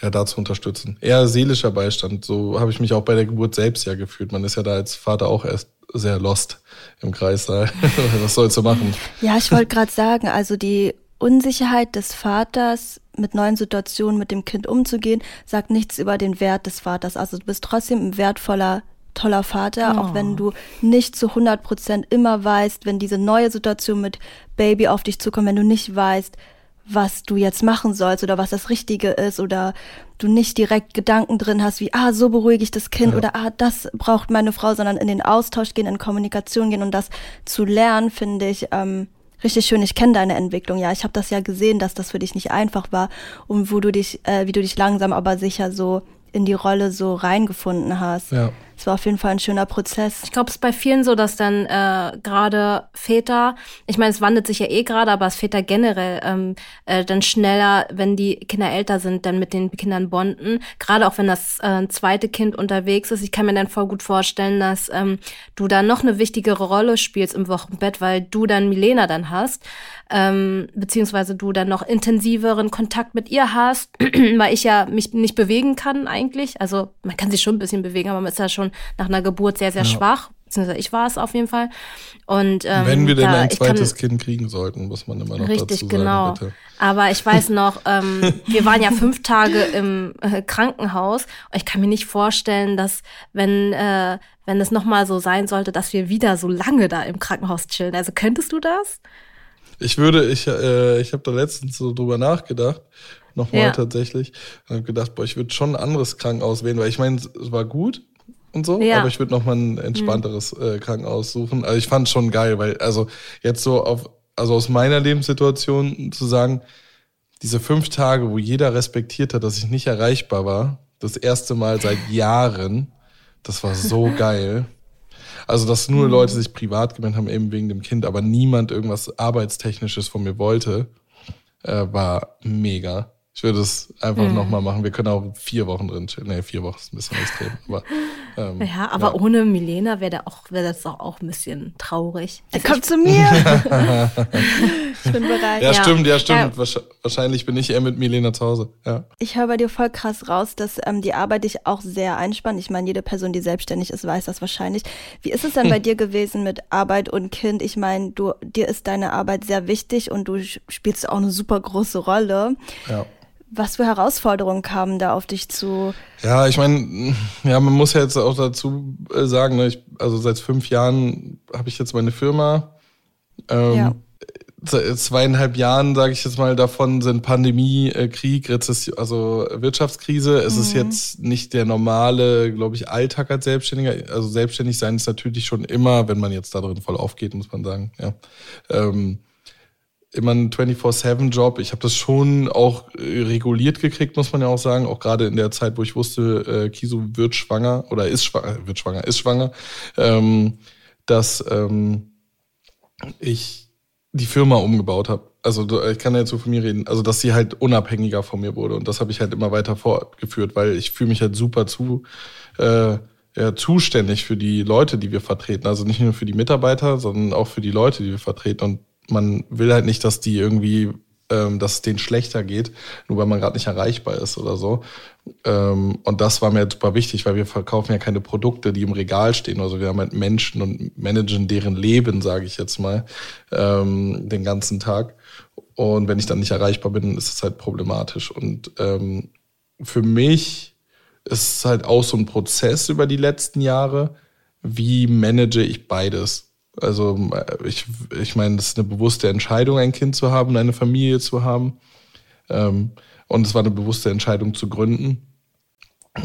ja, da zu unterstützen. Eher seelischer Beistand. So habe ich mich auch bei der Geburt selbst ja gefühlt. Man ist ja da als Vater auch erst sehr lost im Kreissaal. Was sollst du machen? Ja, ich wollte gerade sagen, also die Unsicherheit des Vaters mit neuen Situationen mit dem Kind umzugehen, sagt nichts über den Wert des Vaters. Also du bist trotzdem ein wertvoller toller Vater, oh. auch wenn oh. du nicht zu 100 Prozent immer weißt, wenn diese neue Situation mit Baby auf dich zukommt, wenn du nicht weißt, was du jetzt machen sollst oder was das Richtige ist oder du nicht direkt Gedanken drin hast wie, ah, so beruhige ich das Kind ja. oder ah, das braucht meine Frau, sondern in den Austausch gehen, in Kommunikation gehen und das zu lernen, finde ich ähm, richtig schön. Ich kenne deine Entwicklung, ja. Ich habe das ja gesehen, dass das für dich nicht einfach war und wo du dich, äh, wie du dich langsam aber sicher so in die Rolle so reingefunden hast. Ja es war auf jeden Fall ein schöner Prozess. Ich glaube, es ist bei vielen so, dass dann äh, gerade Väter, ich meine, es wandelt sich ja eh gerade, aber es Väter generell ähm, äh, dann schneller, wenn die Kinder älter sind, dann mit den Kindern bonden. Gerade auch wenn das äh, zweite Kind unterwegs ist. Ich kann mir dann voll gut vorstellen, dass ähm, du da noch eine wichtigere Rolle spielst im Wochenbett, weil du dann Milena dann hast ähm, beziehungsweise du dann noch intensiveren Kontakt mit ihr hast, weil ich ja mich nicht bewegen kann eigentlich. Also man kann sich schon ein bisschen bewegen, aber man ist ja schon nach einer Geburt sehr, sehr ja. schwach. Beziehungsweise ich war es auf jeden Fall. Und, ähm, Wenn wir denn da, ein zweites kann, Kind kriegen sollten, muss man immer noch richtig, dazu sagen. Genau. Bitte. Aber ich weiß noch, ähm, wir waren ja fünf Tage im äh, Krankenhaus. Ich kann mir nicht vorstellen, dass wenn äh, wenn es nochmal so sein sollte, dass wir wieder so lange da im Krankenhaus chillen. Also könntest du das? Ich würde, ich, äh, ich habe da letztens so drüber nachgedacht, nochmal ja. tatsächlich, und habe gedacht, boah, ich würde schon ein anderes Krankenhaus wählen, weil ich meine, es war gut und so, ja. aber ich würde nochmal ein entspannteres mhm. äh, Krankenhaus suchen. Also ich fand es schon geil, weil, also jetzt so auf, also aus meiner Lebenssituation zu sagen, diese fünf Tage, wo jeder respektiert hat, dass ich nicht erreichbar war, das erste Mal seit Jahren, das war so geil. Also, dass nur mhm. Leute sich privat gemeldet haben, eben wegen dem Kind, aber niemand irgendwas Arbeitstechnisches von mir wollte, äh, war mega. Ich würde es einfach mhm. nochmal machen. Wir können auch vier Wochen drin chillen. Nee, vier Wochen ist ein bisschen extrem. Aber, ähm, ja, aber ja. ohne Milena wäre da auch, wäre das doch auch ein bisschen traurig. Also kommt zu mir. ich bin bereit. Ja, ja. stimmt, ja, stimmt. Ja. Wahrscheinlich bin ich eher mit Milena zu Hause. Ja. Ich höre bei dir voll krass raus, dass ähm, die Arbeit dich auch sehr einspannt. Ich meine, jede Person, die selbstständig ist, weiß das wahrscheinlich. Wie ist es denn bei dir gewesen mit Arbeit und Kind? Ich meine, du, dir ist deine Arbeit sehr wichtig und du spielst auch eine super große Rolle. Ja. Was für Herausforderungen kamen da auf dich zu? Ja, ich meine, ja, man muss ja jetzt auch dazu äh, sagen, ne, ich, also seit fünf Jahren habe ich jetzt meine Firma. Ähm, ja. Zweieinhalb Jahren, sage ich jetzt mal, davon sind Pandemie, äh, Krieg, Rezession, also Wirtschaftskrise. Es mhm. ist jetzt nicht der normale, glaube ich, Alltag als Selbstständiger. Also selbstständig sein ist natürlich schon immer, wenn man jetzt da drin voll aufgeht, muss man sagen. Ja. Ähm, immer ein 24-7-Job. Ich habe das schon auch äh, reguliert gekriegt, muss man ja auch sagen. Auch gerade in der Zeit, wo ich wusste, äh, Kisu wird schwanger oder ist schwanger, wird schwanger, ist schwanger, ähm, dass ähm, ich die Firma umgebaut habe. Also ich kann ja jetzt so von mir reden. Also dass sie halt unabhängiger von mir wurde und das habe ich halt immer weiter fortgeführt, weil ich fühle mich halt super zu äh, ja, zuständig für die Leute, die wir vertreten. Also nicht nur für die Mitarbeiter, sondern auch für die Leute, die wir vertreten. Und man will halt nicht, dass die irgendwie, ähm, dass es denen schlechter geht, nur weil man gerade nicht erreichbar ist oder so. Ähm, und das war mir super wichtig, weil wir verkaufen ja keine Produkte, die im Regal stehen. Also wir haben halt Menschen und managen deren Leben, sage ich jetzt mal, ähm, den ganzen Tag. Und wenn ich dann nicht erreichbar bin, ist es halt problematisch. Und ähm, für mich ist es halt auch so ein Prozess über die letzten Jahre. Wie manage ich beides? Also ich, ich meine, das ist eine bewusste Entscheidung, ein Kind zu haben, eine Familie zu haben. Ähm, und es war eine bewusste Entscheidung zu gründen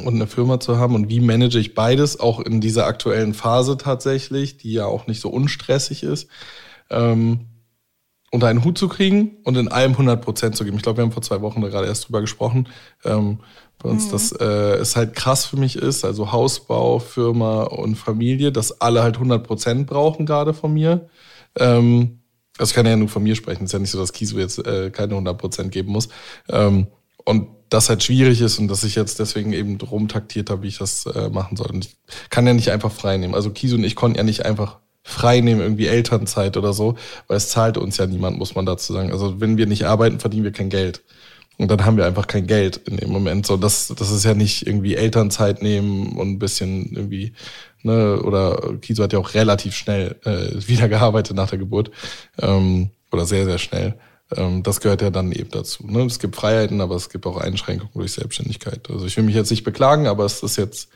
und eine Firma zu haben. Und wie manage ich beides, auch in dieser aktuellen Phase tatsächlich, die ja auch nicht so unstressig ist, ähm, unter einen Hut zu kriegen und in allem 100 Prozent zu geben. Ich glaube, wir haben vor zwei Wochen gerade erst drüber gesprochen. Ähm, bei uns, mhm. dass äh, es halt krass für mich ist, also Hausbau, Firma und Familie, dass alle halt 100 Prozent brauchen gerade von mir. Ähm, also ich kann ja nur von mir sprechen, es ist ja nicht so, dass Kiso jetzt äh, keine 100 Prozent geben muss. Ähm, und das halt schwierig ist und dass ich jetzt deswegen eben drum taktiert habe, wie ich das äh, machen soll. Und ich kann ja nicht einfach frei nehmen. Also Kiso und ich konnten ja nicht einfach frei nehmen, irgendwie Elternzeit oder so, weil es zahlt uns ja niemand, muss man dazu sagen. Also wenn wir nicht arbeiten, verdienen wir kein Geld. Und dann haben wir einfach kein Geld in dem Moment. So, das, das ist ja nicht irgendwie Elternzeit nehmen und ein bisschen irgendwie, ne, oder Kiso hat ja auch relativ schnell äh, wieder gearbeitet nach der Geburt. Ähm, oder sehr, sehr schnell. Ähm, das gehört ja dann eben dazu. Ne? Es gibt Freiheiten, aber es gibt auch Einschränkungen durch Selbstständigkeit. Also ich will mich jetzt nicht beklagen, aber es ist jetzt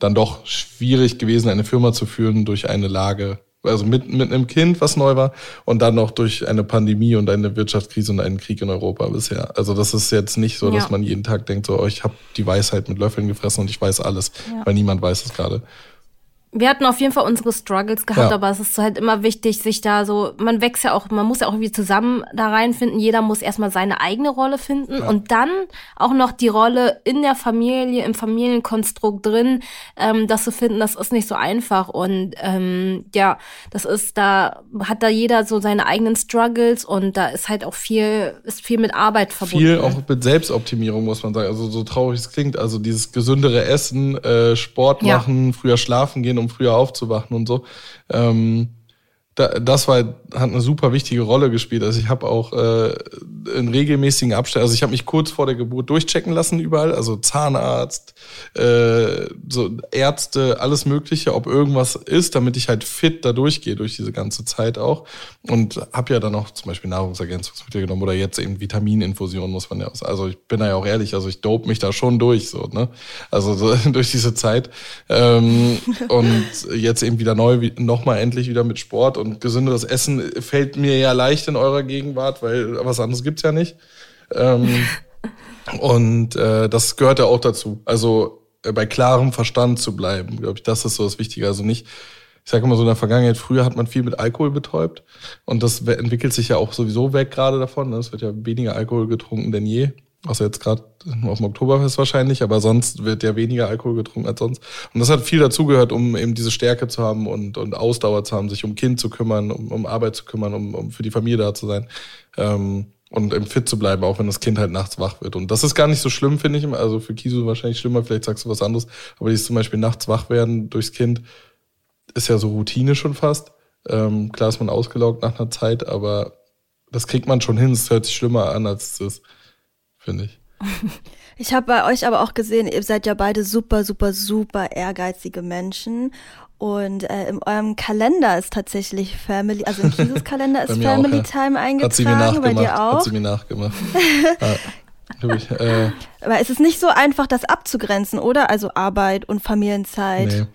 dann doch schwierig gewesen, eine Firma zu führen durch eine Lage, also mit, mit einem Kind, was neu war, und dann noch durch eine Pandemie und eine Wirtschaftskrise und einen Krieg in Europa bisher. Also das ist jetzt nicht so, dass man jeden Tag denkt, so, oh, ich habe die Weisheit mit Löffeln gefressen und ich weiß alles, ja. weil niemand weiß es gerade. Wir hatten auf jeden Fall unsere Struggles gehabt, ja. aber es ist halt immer wichtig, sich da so, man wächst ja auch, man muss ja auch irgendwie zusammen da reinfinden. Jeder muss erstmal seine eigene Rolle finden ja. und dann auch noch die Rolle in der Familie, im Familienkonstrukt drin, ähm, das zu finden, das ist nicht so einfach. Und ähm, ja, das ist, da hat da jeder so seine eigenen Struggles und da ist halt auch viel, ist viel mit Arbeit verbunden. Viel auch mit Selbstoptimierung, muss man sagen. Also so traurig es klingt, also dieses gesündere Essen, äh, Sport machen, ja. früher schlafen gehen um früher aufzuwachen und so. Ähm, das war, hat eine super wichtige Rolle gespielt. Also ich habe auch äh, in regelmäßigen Abständen, also ich habe mich kurz vor der Geburt durchchecken lassen überall, also Zahnarzt, äh, so Ärzte, alles Mögliche, ob irgendwas ist, damit ich halt fit da durchgehe durch diese ganze Zeit auch. Und habe ja dann auch zum Beispiel Nahrungsergänzungsmittel genommen oder jetzt eben Vitamininfusion muss man ja auch. Also ich bin da ja auch ehrlich, also ich dope mich da schon durch so, ne? Also so, durch diese Zeit ähm, und jetzt eben wieder neu, nochmal endlich wieder mit Sport und gesünderes Essen fällt mir ja leicht in eurer Gegenwart, weil was anderes gibt's ja nicht. Ähm, und äh, das gehört ja auch dazu. Also äh, bei klarem Verstand zu bleiben, glaube ich, das ist so das Wichtige. Also nicht, ich sage immer so in der Vergangenheit, früher hat man viel mit Alkohol betäubt und das entwickelt sich ja auch sowieso weg gerade davon. Ne? Es wird ja weniger Alkohol getrunken denn je. Außer jetzt gerade auf dem Oktoberfest wahrscheinlich, aber sonst wird ja weniger Alkohol getrunken als sonst. Und das hat viel dazugehört, um eben diese Stärke zu haben und, und Ausdauer zu haben, sich um Kind zu kümmern, um, um Arbeit zu kümmern, um, um für die Familie da zu sein. Ähm, und eben fit zu bleiben, auch wenn das Kind halt nachts wach wird. Und das ist gar nicht so schlimm, finde ich. Also für Kisu wahrscheinlich schlimmer, vielleicht sagst du was anderes. Aber dieses zum Beispiel nachts wach werden durchs Kind ist ja so Routine schon fast. Ähm, klar ist man ausgelaugt nach einer Zeit, aber das kriegt man schon hin. Es hört sich schlimmer an, als es ist finde ich. Ich habe bei euch aber auch gesehen, ihr seid ja beide super, super, super ehrgeizige Menschen. Und äh, in eurem Kalender ist tatsächlich Family, also in Kisus Kalender ist Family auch, ja. Time eingetragen. Hat sie mir nachgemacht. Bei dir auch? Hat sie mir nachgemacht. ja, ich, äh, aber es ist nicht so einfach, das abzugrenzen, oder? Also Arbeit und Familienzeit. Nee.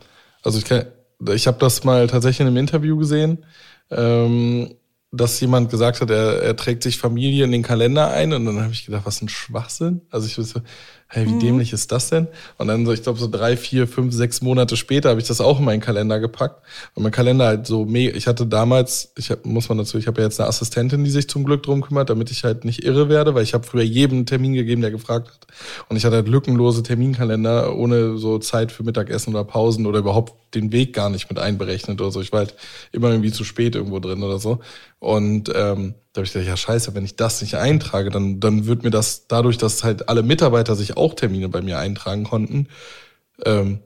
Also ich, ich habe das mal tatsächlich in einem Interview gesehen. Ähm, dass jemand gesagt hat, er, er trägt sich Familie in den Kalender ein und dann habe ich gedacht, was ein Schwachsinn. Also ich wusste, hey, wie mhm. dämlich ist das denn? Und dann so, ich glaube, so drei, vier, fünf, sechs Monate später habe ich das auch in meinen Kalender gepackt. Und mein Kalender halt so mega, ich hatte damals, ich hab, muss man dazu, ich habe ja jetzt eine Assistentin, die sich zum Glück drum kümmert, damit ich halt nicht irre werde, weil ich habe früher jedem Termin gegeben, der gefragt hat. Und ich hatte halt lückenlose Terminkalender ohne so Zeit für Mittagessen oder Pausen oder überhaupt den Weg gar nicht mit einberechnet oder so. Ich war halt immer irgendwie zu spät irgendwo drin oder so. Und ähm, da habe ich gedacht, ja scheiße, wenn ich das nicht eintrage, dann, dann wird mir das dadurch, dass halt alle Mitarbeiter sich auch Termine bei mir eintragen konnten, ähm,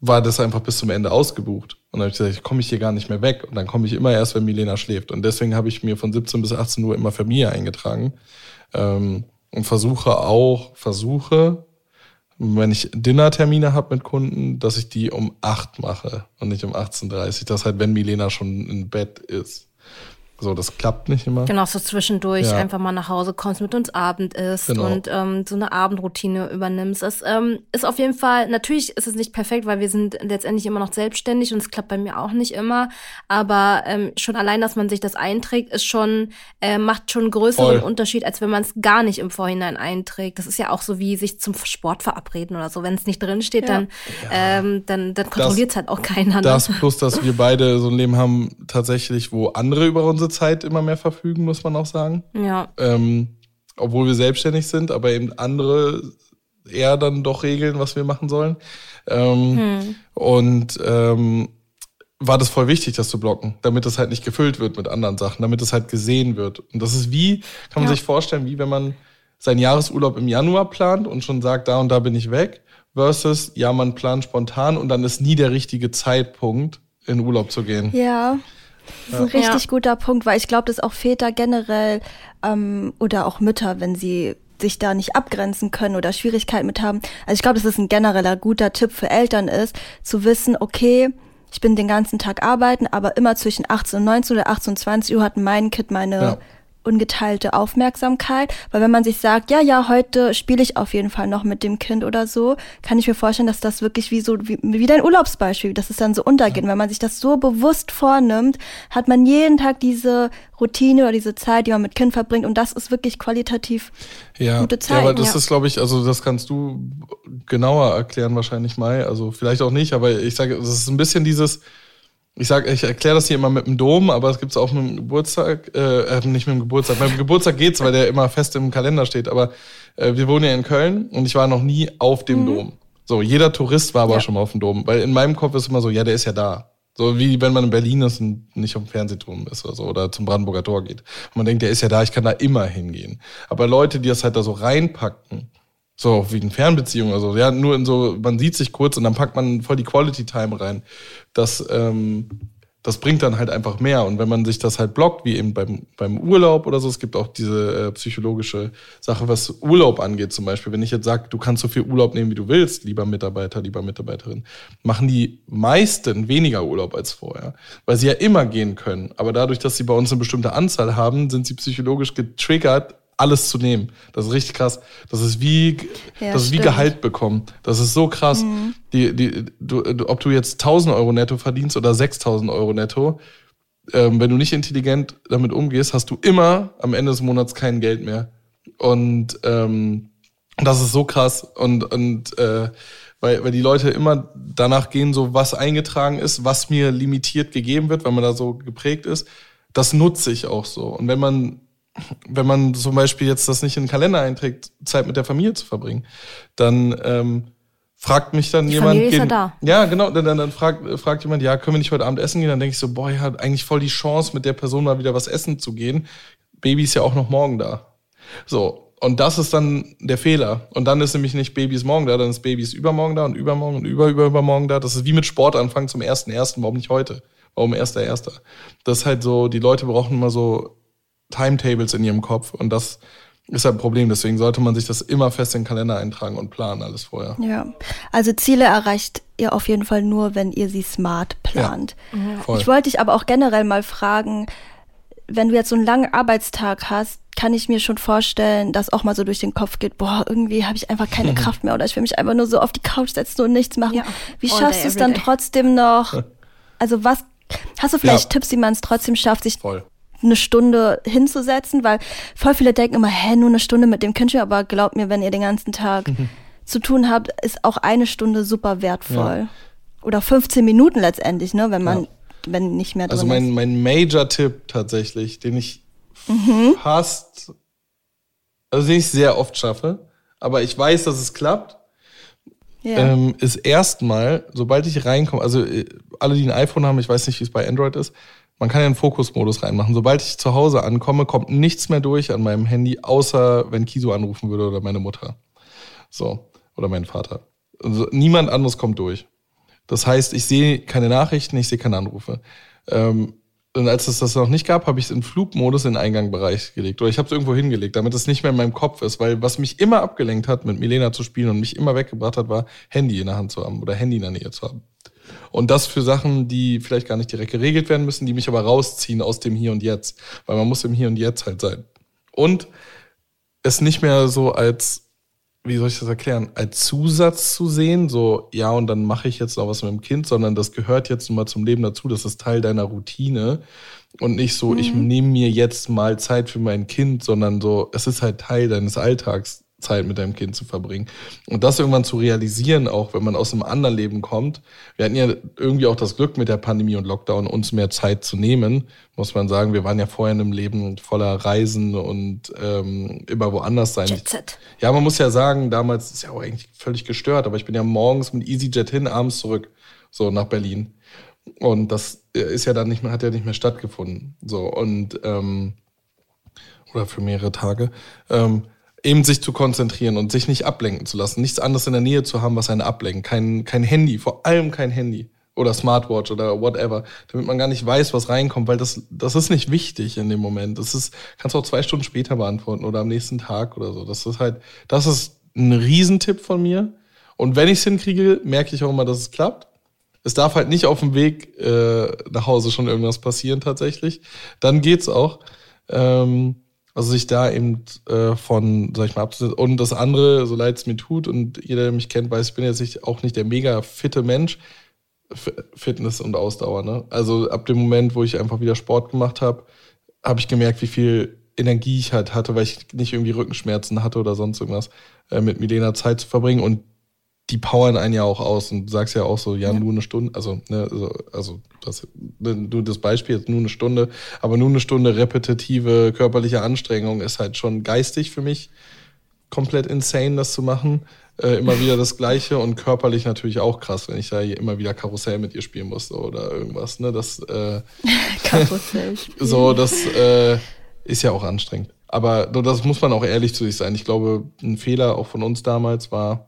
war das einfach bis zum Ende ausgebucht. Und dann habe ich gesagt, komme ich hier gar nicht mehr weg. Und dann komme ich immer erst, wenn Milena schläft. Und deswegen habe ich mir von 17 bis 18 Uhr immer Familie eingetragen. Ähm, und versuche auch, versuche, wenn ich Dinnertermine habe mit Kunden, dass ich die um 8 mache und nicht um 18.30 Uhr. Das halt, wenn Milena schon im Bett ist. So, das klappt nicht immer. Genau, so zwischendurch ja. einfach mal nach Hause kommst, mit uns Abend isst genau. und ähm, so eine Abendroutine übernimmst. Das ähm, ist auf jeden Fall, natürlich ist es nicht perfekt, weil wir sind letztendlich immer noch selbstständig und es klappt bei mir auch nicht immer. Aber ähm, schon allein, dass man sich das einträgt, ist schon, äh, macht schon einen größeren Voll. Unterschied, als wenn man es gar nicht im Vorhinein einträgt. Das ist ja auch so wie sich zum Sport verabreden oder so. Wenn es nicht drin steht, ja. dann, ja. ähm, dann, dann kontrolliert es halt auch keiner. Ne? Das plus, dass wir beide so ein Leben haben, tatsächlich, wo andere über unsere Zeit immer mehr verfügen, muss man auch sagen. Ja. Ähm, obwohl wir selbstständig sind, aber eben andere eher dann doch regeln, was wir machen sollen. Ähm, hm. Und ähm, war das voll wichtig, das zu blocken, damit es halt nicht gefüllt wird mit anderen Sachen, damit es halt gesehen wird. Und das ist wie, kann man ja. sich vorstellen, wie wenn man seinen Jahresurlaub im Januar plant und schon sagt, da und da bin ich weg, versus, ja, man plant spontan und dann ist nie der richtige Zeitpunkt, in Urlaub zu gehen. Ja. Das ist ein richtig ja. guter Punkt, weil ich glaube, dass auch Väter generell ähm, oder auch Mütter, wenn sie sich da nicht abgrenzen können oder Schwierigkeiten mit haben. Also ich glaube, dass es ein genereller guter Tipp für Eltern ist, zu wissen, okay, ich bin den ganzen Tag arbeiten, aber immer zwischen 18 und 19 oder 18 und 20 Uhr hat mein Kind meine ja. Ungeteilte Aufmerksamkeit, weil wenn man sich sagt, ja, ja, heute spiele ich auf jeden Fall noch mit dem Kind oder so, kann ich mir vorstellen, dass das wirklich wie so, wie, wie dein Urlaubsbeispiel, dass es dann so untergeht. Ja. Wenn man sich das so bewusst vornimmt, hat man jeden Tag diese Routine oder diese Zeit, die man mit Kind verbringt und das ist wirklich qualitativ ja. gute Zeit. Ja, aber das ja. ist, glaube ich, also das kannst du genauer erklären wahrscheinlich mal, also vielleicht auch nicht, aber ich sage, das ist ein bisschen dieses, ich sag, ich erkläre das hier immer mit dem Dom, aber es gibt es auch mit dem Geburtstag, äh, äh, nicht mit dem Geburtstag. Mit dem Geburtstag geht's, weil der immer fest im Kalender steht. Aber äh, wir wohnen ja in Köln und ich war noch nie auf dem mhm. Dom. So, jeder Tourist war aber ja. schon mal auf dem Dom, weil in meinem Kopf ist immer so, ja, der ist ja da. So wie wenn man in Berlin ist und nicht auf dem Fernsehturm ist oder so oder zum Brandenburger Tor geht. Und man denkt, der ist ja da, ich kann da immer hingehen. Aber Leute, die das halt da so reinpacken, so wie in Fernbeziehungen, also ja, nur in so, man sieht sich kurz und dann packt man voll die Quality Time rein. Das, ähm, das bringt dann halt einfach mehr. Und wenn man sich das halt blockt, wie eben beim, beim Urlaub oder so, es gibt auch diese äh, psychologische Sache, was Urlaub angeht zum Beispiel. Wenn ich jetzt sage, du kannst so viel Urlaub nehmen, wie du willst, lieber Mitarbeiter, lieber Mitarbeiterin, machen die meisten weniger Urlaub als vorher, weil sie ja immer gehen können. Aber dadurch, dass sie bei uns eine bestimmte Anzahl haben, sind sie psychologisch getriggert, alles zu nehmen. Das ist richtig krass. Das ist wie, ja, das ist wie Gehalt bekommen. Das ist so krass. Mhm. Die, die, du, ob du jetzt 1000 Euro netto verdienst oder 6000 Euro netto, ähm, wenn du nicht intelligent damit umgehst, hast du immer am Ende des Monats kein Geld mehr. Und ähm, das ist so krass. Und, und äh, weil, weil die Leute immer danach gehen, so was eingetragen ist, was mir limitiert gegeben wird, weil man da so geprägt ist. Das nutze ich auch so. Und wenn man wenn man zum Beispiel jetzt das nicht in den Kalender einträgt, Zeit mit der Familie zu verbringen, dann ähm, fragt mich dann Die jemand. Familie ist ja, da. ja, genau, dann, dann, dann fragt, fragt jemand, ja, können wir nicht heute Abend essen gehen? Dann denke ich so, boah, ich hat eigentlich voll die Chance, mit der Person mal wieder was essen zu gehen. Baby ist ja auch noch morgen da. So. Und das ist dann der Fehler. Und dann ist nämlich nicht Baby ist morgen da, dann ist Baby ist übermorgen da und übermorgen und über, über, übermorgen da. Das ist wie mit Sport anfangen zum ersten, ersten. Warum nicht heute? Warum erster, erster? Das ist halt so, die Leute brauchen immer so Timetables in ihrem Kopf und das ist ein Problem. Deswegen sollte man sich das immer fest in den Kalender eintragen und planen alles vorher. Ja, also Ziele erreicht ihr auf jeden Fall nur, wenn ihr sie smart plant. Ja, ich wollte dich aber auch generell mal fragen, wenn du jetzt so einen langen Arbeitstag hast, kann ich mir schon vorstellen, dass auch mal so durch den Kopf geht, boah, irgendwie habe ich einfach keine Kraft mehr oder ich will mich einfach nur so auf die Couch setzen und nichts machen. Ja. Wie schaffst du es dann trotzdem noch? Also was hast du vielleicht ja. Tipps, wie man es trotzdem schafft, sich Voll eine Stunde hinzusetzen, weil voll viele denken immer, hä, nur eine Stunde mit dem Kindchen, aber glaubt mir, wenn ihr den ganzen Tag mhm. zu tun habt, ist auch eine Stunde super wertvoll. Ja. Oder 15 Minuten letztendlich, ne, wenn man, ja. wenn nicht mehr drin Also mein, mein Major-Tipp tatsächlich, den ich mhm. fast, also den ich sehr oft schaffe, aber ich weiß, dass es klappt, ja. ähm, ist erstmal, sobald ich reinkomme, also äh, alle, die ein iPhone haben, ich weiß nicht, wie es bei Android ist, man kann ja einen Fokusmodus reinmachen. Sobald ich zu Hause ankomme, kommt nichts mehr durch an meinem Handy, außer wenn Kiso anrufen würde oder meine Mutter. So. Oder mein Vater. Also niemand anderes kommt durch. Das heißt, ich sehe keine Nachrichten, ich sehe keine Anrufe. Ähm, und als es das noch nicht gab, habe ich es in Flugmodus in den Eingangbereich gelegt. Oder ich habe es irgendwo hingelegt, damit es nicht mehr in meinem Kopf ist. Weil was mich immer abgelenkt hat, mit Milena zu spielen und mich immer weggebracht hat, war Handy in der Hand zu haben oder Handy in der Nähe zu haben. Und das für Sachen, die vielleicht gar nicht direkt geregelt werden müssen, die mich aber rausziehen aus dem Hier und Jetzt. Weil man muss im Hier und Jetzt halt sein. Und es nicht mehr so als, wie soll ich das erklären, als Zusatz zu sehen, so, ja, und dann mache ich jetzt noch was mit dem Kind, sondern das gehört jetzt nun mal zum Leben dazu, das ist Teil deiner Routine. Und nicht so, mhm. ich nehme mir jetzt mal Zeit für mein Kind, sondern so, es ist halt Teil deines Alltags. Zeit mit deinem Kind zu verbringen. Und das irgendwann zu realisieren, auch wenn man aus einem anderen Leben kommt. Wir hatten ja irgendwie auch das Glück mit der Pandemie und Lockdown, uns mehr Zeit zu nehmen, muss man sagen. Wir waren ja vorher in einem Leben voller Reisen und ähm, immer woanders sein. Jet Ja, man muss ja sagen, damals ist ja auch eigentlich völlig gestört, aber ich bin ja morgens mit EasyJet hin, abends zurück, so nach Berlin. Und das ist ja dann nicht mehr, hat ja nicht mehr stattgefunden. So, und ähm, oder für mehrere Tage. Ähm, eben sich zu konzentrieren und sich nicht ablenken zu lassen, nichts anderes in der Nähe zu haben, was einen ablenkt, kein, kein Handy, vor allem kein Handy oder Smartwatch oder whatever, damit man gar nicht weiß, was reinkommt, weil das, das ist nicht wichtig in dem Moment. Das ist, kannst du auch zwei Stunden später beantworten oder am nächsten Tag oder so. Das ist halt, das ist ein Riesentipp von mir. Und wenn ich es hinkriege, merke ich auch immer, dass es klappt. Es darf halt nicht auf dem Weg äh, nach Hause schon irgendwas passieren tatsächlich. Dann geht's auch. Ähm, Also sich da eben äh, von, sag ich mal, abzusetzen. Und das andere, so leid es mir tut, und jeder, der mich kennt, weiß, ich bin jetzt nicht, auch nicht der mega fitte Mensch. Fitness und Ausdauer, ne? Also ab dem Moment, wo ich einfach wieder Sport gemacht habe, habe ich gemerkt, wie viel Energie ich halt hatte, weil ich nicht irgendwie Rückenschmerzen hatte oder sonst irgendwas, äh, mit Milena Zeit zu verbringen. Und die powern einen ja auch aus und du sagst ja auch so, ja, ja. nur eine Stunde, also, ne, also, also das, ne, du das Beispiel jetzt nur eine Stunde, aber nur eine Stunde repetitive körperliche Anstrengung ist halt schon geistig für mich komplett insane, das zu machen. Äh, immer wieder das Gleiche und körperlich natürlich auch krass, wenn ich da immer wieder Karussell mit ihr spielen musste oder irgendwas. Ne? Das, äh, Karussell. so, das äh, ist ja auch anstrengend. Aber das muss man auch ehrlich zu sich sein. Ich glaube, ein Fehler auch von uns damals war,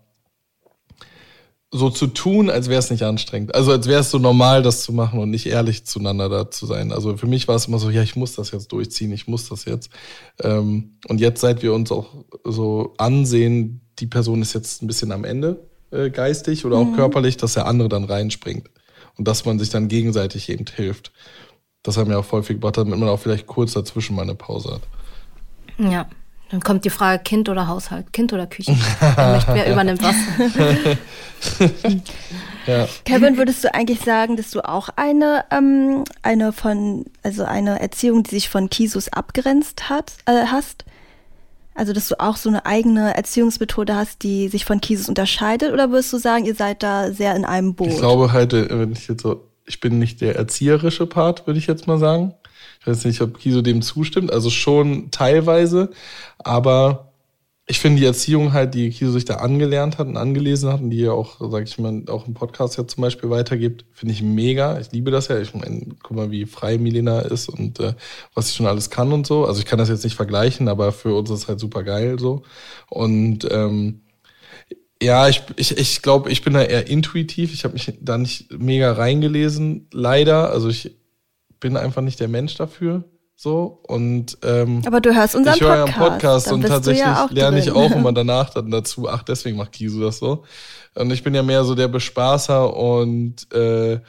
so zu tun, als wäre es nicht anstrengend. Also als wäre es so normal, das zu machen und nicht ehrlich zueinander da zu sein. Also für mich war es immer so, ja, ich muss das jetzt durchziehen, ich muss das jetzt. Ähm, und jetzt, seit wir uns auch so ansehen, die Person ist jetzt ein bisschen am Ende äh, geistig oder auch mhm. körperlich, dass der andere dann reinspringt. Und dass man sich dann gegenseitig eben hilft. Das haben wir auch häufig gebracht, damit man auch vielleicht kurz dazwischen mal eine Pause hat. Ja, dann kommt die Frage Kind oder Haushalt, Kind oder Küche. wer übernimmt was? ja. Kevin, würdest du eigentlich sagen, dass du auch eine, ähm, eine von, also eine Erziehung, die sich von Kisus abgrenzt hat, äh, hast? Also, dass du auch so eine eigene Erziehungsmethode hast, die sich von Kisus unterscheidet? Oder würdest du sagen, ihr seid da sehr in einem Boot? Ich glaube halt, äh, wenn ich jetzt so, ich bin nicht der erzieherische Part, würde ich jetzt mal sagen. Ich weiß nicht, ob Kiso dem zustimmt, also schon teilweise, aber ich finde die Erziehung halt, die Kiso sich da angelernt hat und angelesen hat und die ja auch, sag ich mal, auch im Podcast ja zum Beispiel weitergibt, finde ich mega. Ich liebe das ja. Ich meine, guck mal, wie frei Milena ist und äh, was sie schon alles kann und so. Also ich kann das jetzt nicht vergleichen, aber für uns ist es halt super geil so. Und ähm, ja, ich, ich, ich glaube, ich bin da eher intuitiv. Ich habe mich da nicht mega reingelesen, leider. Also ich bin einfach nicht der Mensch dafür. So und ähm, aber du hörst unseren ich höre Podcast, ja Podcast und tatsächlich ja lerne ich auch immer danach dann dazu. Ach, deswegen macht Kisu das so. Und ich bin ja mehr so der Bespaßer und äh,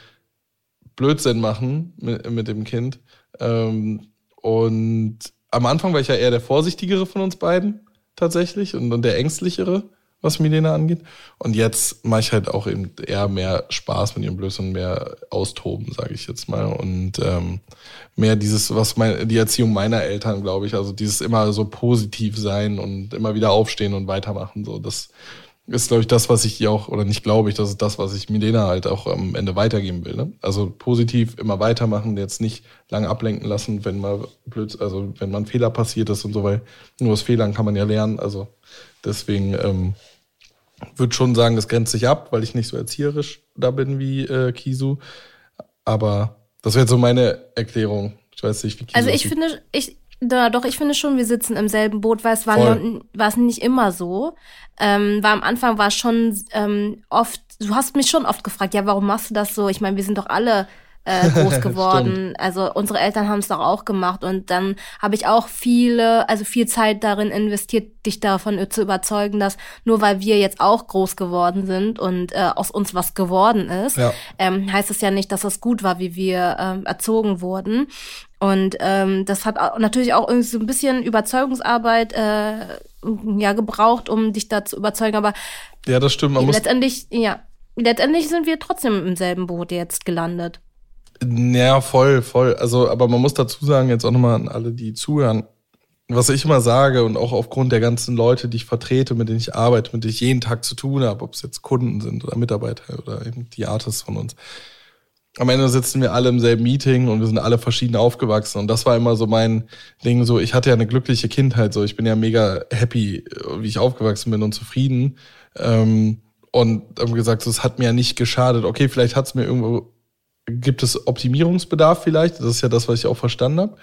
Blödsinn machen mit, mit dem Kind. Ähm, und am Anfang war ich ja eher der vorsichtigere von uns beiden tatsächlich und, und der ängstlichere was Milena angeht. Und jetzt mache ich halt auch eben eher mehr Spaß mit ihrem Blödsinn, mehr austoben, sage ich jetzt mal. Und ähm, mehr dieses, was mein, die Erziehung meiner Eltern, glaube ich, also dieses immer so positiv sein und immer wieder aufstehen und weitermachen. So, das ist, glaube ich, das, was ich ihr auch, oder nicht glaube ich, das ist das, was ich Milena halt auch am Ende weitergeben will. Ne? Also positiv immer weitermachen, jetzt nicht lange ablenken lassen, wenn mal blöd, also wenn man Fehler passiert ist und so, weil nur aus Fehlern kann man ja lernen. Also Deswegen ähm, würde schon sagen, das grenzt sich ab, weil ich nicht so erzieherisch da bin wie äh, Kisu. Aber das wäre jetzt so meine Erklärung. Ich weiß nicht, wie Kisu Also ich sieht. finde, ich, da, doch, ich finde schon, wir sitzen im selben Boot, weil es war, war es nicht immer so. Ähm, war am Anfang war es schon ähm, oft, du hast mich schon oft gefragt, ja, warum machst du das so? Ich meine, wir sind doch alle äh, groß geworden. also unsere Eltern haben es doch auch gemacht und dann habe ich auch viele, also viel Zeit darin investiert, dich davon zu überzeugen, dass nur weil wir jetzt auch groß geworden sind und äh, aus uns was geworden ist, ja. ähm, heißt es ja nicht, dass das gut war, wie wir ähm, erzogen wurden. Und ähm, das hat natürlich auch irgendwie so ein bisschen Überzeugungsarbeit äh, ja gebraucht, um dich da zu überzeugen. Aber ja, das stimmt. Man letztendlich, ja, letztendlich sind wir trotzdem im selben Boot jetzt gelandet. Ja, voll, voll. Also, aber man muss dazu sagen, jetzt auch nochmal an alle, die zuhören, was ich immer sage und auch aufgrund der ganzen Leute, die ich vertrete, mit denen ich arbeite, mit denen ich jeden Tag zu tun habe, ob es jetzt Kunden sind oder Mitarbeiter oder eben die Artists von uns. Am Ende sitzen wir alle im selben Meeting und wir sind alle verschieden aufgewachsen. Und das war immer so mein Ding, so ich hatte ja eine glückliche Kindheit, so ich bin ja mega happy, wie ich aufgewachsen bin und zufrieden. Ähm, und haben gesagt, es hat mir ja nicht geschadet. Okay, vielleicht hat es mir irgendwo gibt es Optimierungsbedarf vielleicht. Das ist ja das, was ich auch verstanden habe.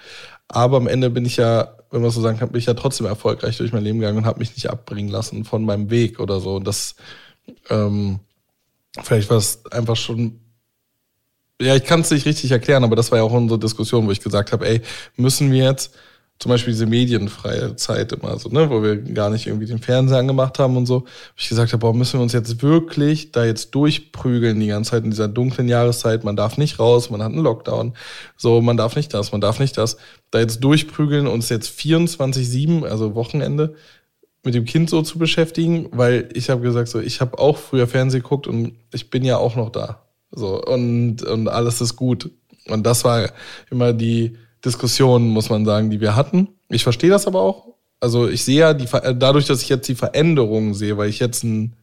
Aber am Ende bin ich ja, wenn man so sagen kann, bin ich ja trotzdem erfolgreich durch mein Leben gegangen und habe mich nicht abbringen lassen von meinem Weg oder so. Und das, ähm, vielleicht war es einfach schon, ja, ich kann es nicht richtig erklären, aber das war ja auch unsere Diskussion, wo ich gesagt habe, ey, müssen wir jetzt zum Beispiel diese medienfreie Zeit immer so, ne, wo wir gar nicht irgendwie den Fernseher angemacht haben und so, wo ich gesagt habe, boah, müssen wir uns jetzt wirklich da jetzt durchprügeln die ganze Zeit in dieser dunklen Jahreszeit, man darf nicht raus, man hat einen Lockdown, so, man darf nicht das, man darf nicht das, da jetzt durchprügeln, uns jetzt 24-7, also Wochenende, mit dem Kind so zu beschäftigen, weil ich habe gesagt, so, ich habe auch früher Fernsehen geguckt und ich bin ja auch noch da. So, und, und alles ist gut. Und das war immer die, Diskussionen, muss man sagen, die wir hatten. Ich verstehe das aber auch. Also ich sehe ja, die, dadurch, dass ich jetzt die Veränderungen sehe, weil ich jetzt ein,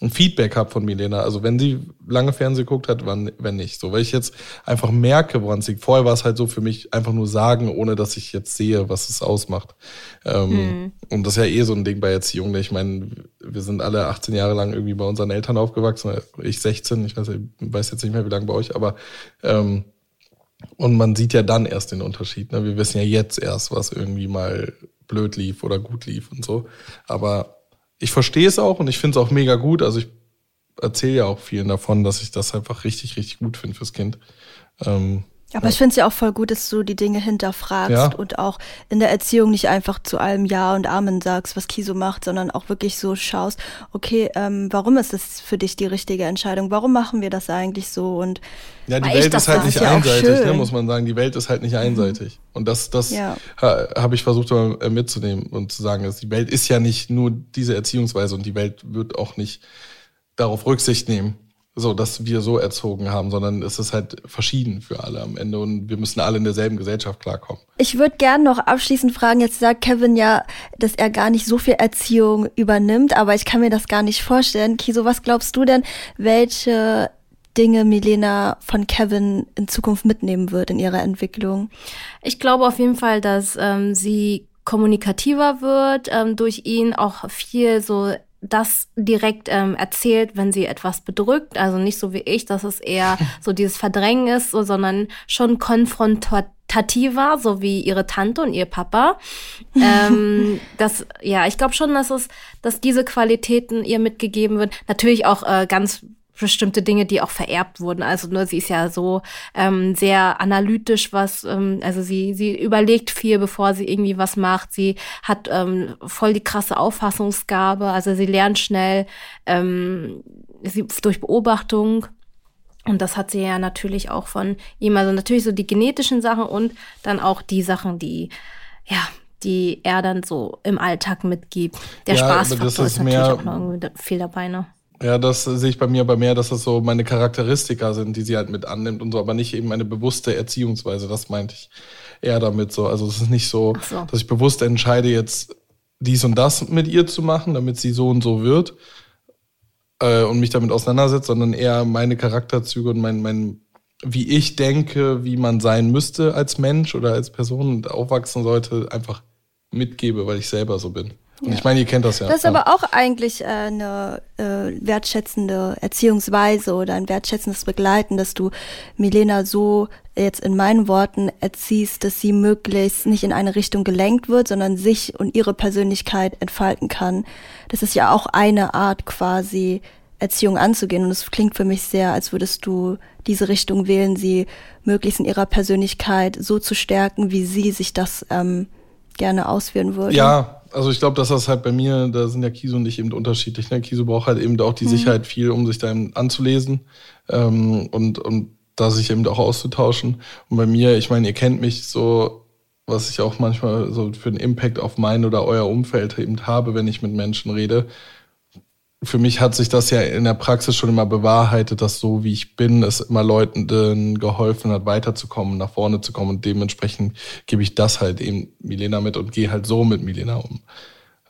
ein Feedback habe von Milena. Also wenn sie lange Fernsehen geguckt hat, wann, wenn nicht. So, weil ich jetzt einfach merke, woran es liegt. Vorher war es halt so für mich einfach nur sagen, ohne dass ich jetzt sehe, was es ausmacht. Ähm, hm. Und das ist ja eh so ein Ding bei Erziehung. Ich meine, wir sind alle 18 Jahre lang irgendwie bei unseren Eltern aufgewachsen. Ich 16, ich weiß, ich weiß jetzt nicht mehr, wie lange bei euch, aber ähm, und man sieht ja dann erst den Unterschied. Ne? Wir wissen ja jetzt erst, was irgendwie mal blöd lief oder gut lief und so. Aber ich verstehe es auch und ich finde es auch mega gut. Also ich erzähle ja auch vielen davon, dass ich das einfach richtig, richtig gut finde fürs Kind. Ähm, aber ich finde es ja auch voll gut, dass du die Dinge hinterfragst ja. und auch in der Erziehung nicht einfach zu allem Ja und Amen sagst, was Kiso macht, sondern auch wirklich so schaust, okay, ähm, warum ist das für dich die richtige Entscheidung? Warum machen wir das eigentlich so? Und ja, die Welt ist halt nicht ja einseitig, ne, muss man sagen. Die Welt ist halt nicht mhm. einseitig. Und das, das ja. ha, habe ich versucht äh, mitzunehmen und zu sagen, dass die Welt ist ja nicht nur diese Erziehungsweise und die Welt wird auch nicht darauf Rücksicht nehmen so, dass wir so erzogen haben, sondern es ist halt verschieden für alle am Ende und wir müssen alle in derselben Gesellschaft klarkommen. Ich würde gerne noch abschließend fragen, jetzt sagt Kevin ja, dass er gar nicht so viel Erziehung übernimmt, aber ich kann mir das gar nicht vorstellen. Kiso, was glaubst du denn, welche Dinge Milena von Kevin in Zukunft mitnehmen wird in ihrer Entwicklung? Ich glaube auf jeden Fall, dass ähm, sie kommunikativer wird, ähm, durch ihn auch viel so das direkt ähm, erzählt, wenn sie etwas bedrückt. Also nicht so wie ich, dass es eher so dieses Verdrängen ist, so, sondern schon konfrontativer, so wie ihre Tante und ihr Papa. ähm, das, ja, ich glaube schon, dass es, dass diese Qualitäten ihr mitgegeben wird. Natürlich auch äh, ganz bestimmte Dinge, die auch vererbt wurden. Also nur sie ist ja so ähm, sehr analytisch, was ähm, also sie sie überlegt viel, bevor sie irgendwie was macht. Sie hat ähm, voll die krasse Auffassungsgabe. Also sie lernt schnell ähm, sie, durch Beobachtung. Und das hat sie ja natürlich auch von ihm. Also natürlich so die genetischen Sachen und dann auch die Sachen, die ja die er dann so im Alltag mitgibt. Der ja, Spaßfaktor ist, ist natürlich auch noch irgendwie viel dabei, ne? Ja, das sehe ich bei mir bei mehr, dass das so meine Charakteristika sind, die sie halt mit annimmt und so, aber nicht eben eine bewusste Erziehungsweise. Das meinte ich eher damit so. Also es ist nicht so, so, dass ich bewusst entscheide, jetzt dies und das mit ihr zu machen, damit sie so und so wird äh, und mich damit auseinandersetzt, sondern eher meine Charakterzüge und mein, mein, wie ich denke, wie man sein müsste als Mensch oder als Person und aufwachsen sollte, einfach mitgebe, weil ich selber so bin. Und ja. ich meine, ihr kennt das ja. Das ist aber auch eigentlich äh, eine äh, wertschätzende Erziehungsweise oder ein wertschätzendes Begleiten, dass du Milena so jetzt in meinen Worten erziehst, dass sie möglichst nicht in eine Richtung gelenkt wird, sondern sich und ihre Persönlichkeit entfalten kann. Das ist ja auch eine Art quasi Erziehung anzugehen. Und es klingt für mich sehr, als würdest du diese Richtung wählen, sie möglichst in ihrer Persönlichkeit so zu stärken, wie sie sich das ähm, gerne ausführen würde. Ja, also ich glaube, dass das halt bei mir, da sind ja Kiso und ich eben unterschiedlich. Ne? Kiso braucht halt eben auch die mhm. Sicherheit viel, um sich da anzulesen ähm, und, und da sich eben auch auszutauschen. Und bei mir, ich meine, ihr kennt mich so, was ich auch manchmal so für einen Impact auf mein oder euer Umfeld eben habe, wenn ich mit Menschen rede für mich hat sich das ja in der Praxis schon immer bewahrheitet, dass so wie ich bin, es immer Leuten geholfen hat, weiterzukommen, nach vorne zu kommen. Und dementsprechend gebe ich das halt eben Milena mit und gehe halt so mit Milena um.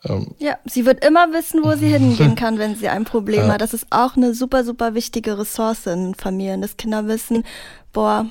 Ähm. Ja, sie wird immer wissen, wo sie hingehen kann, wenn sie ein Problem ja. hat. Das ist auch eine super, super wichtige Ressource in Familien, dass Kinder wissen, boah,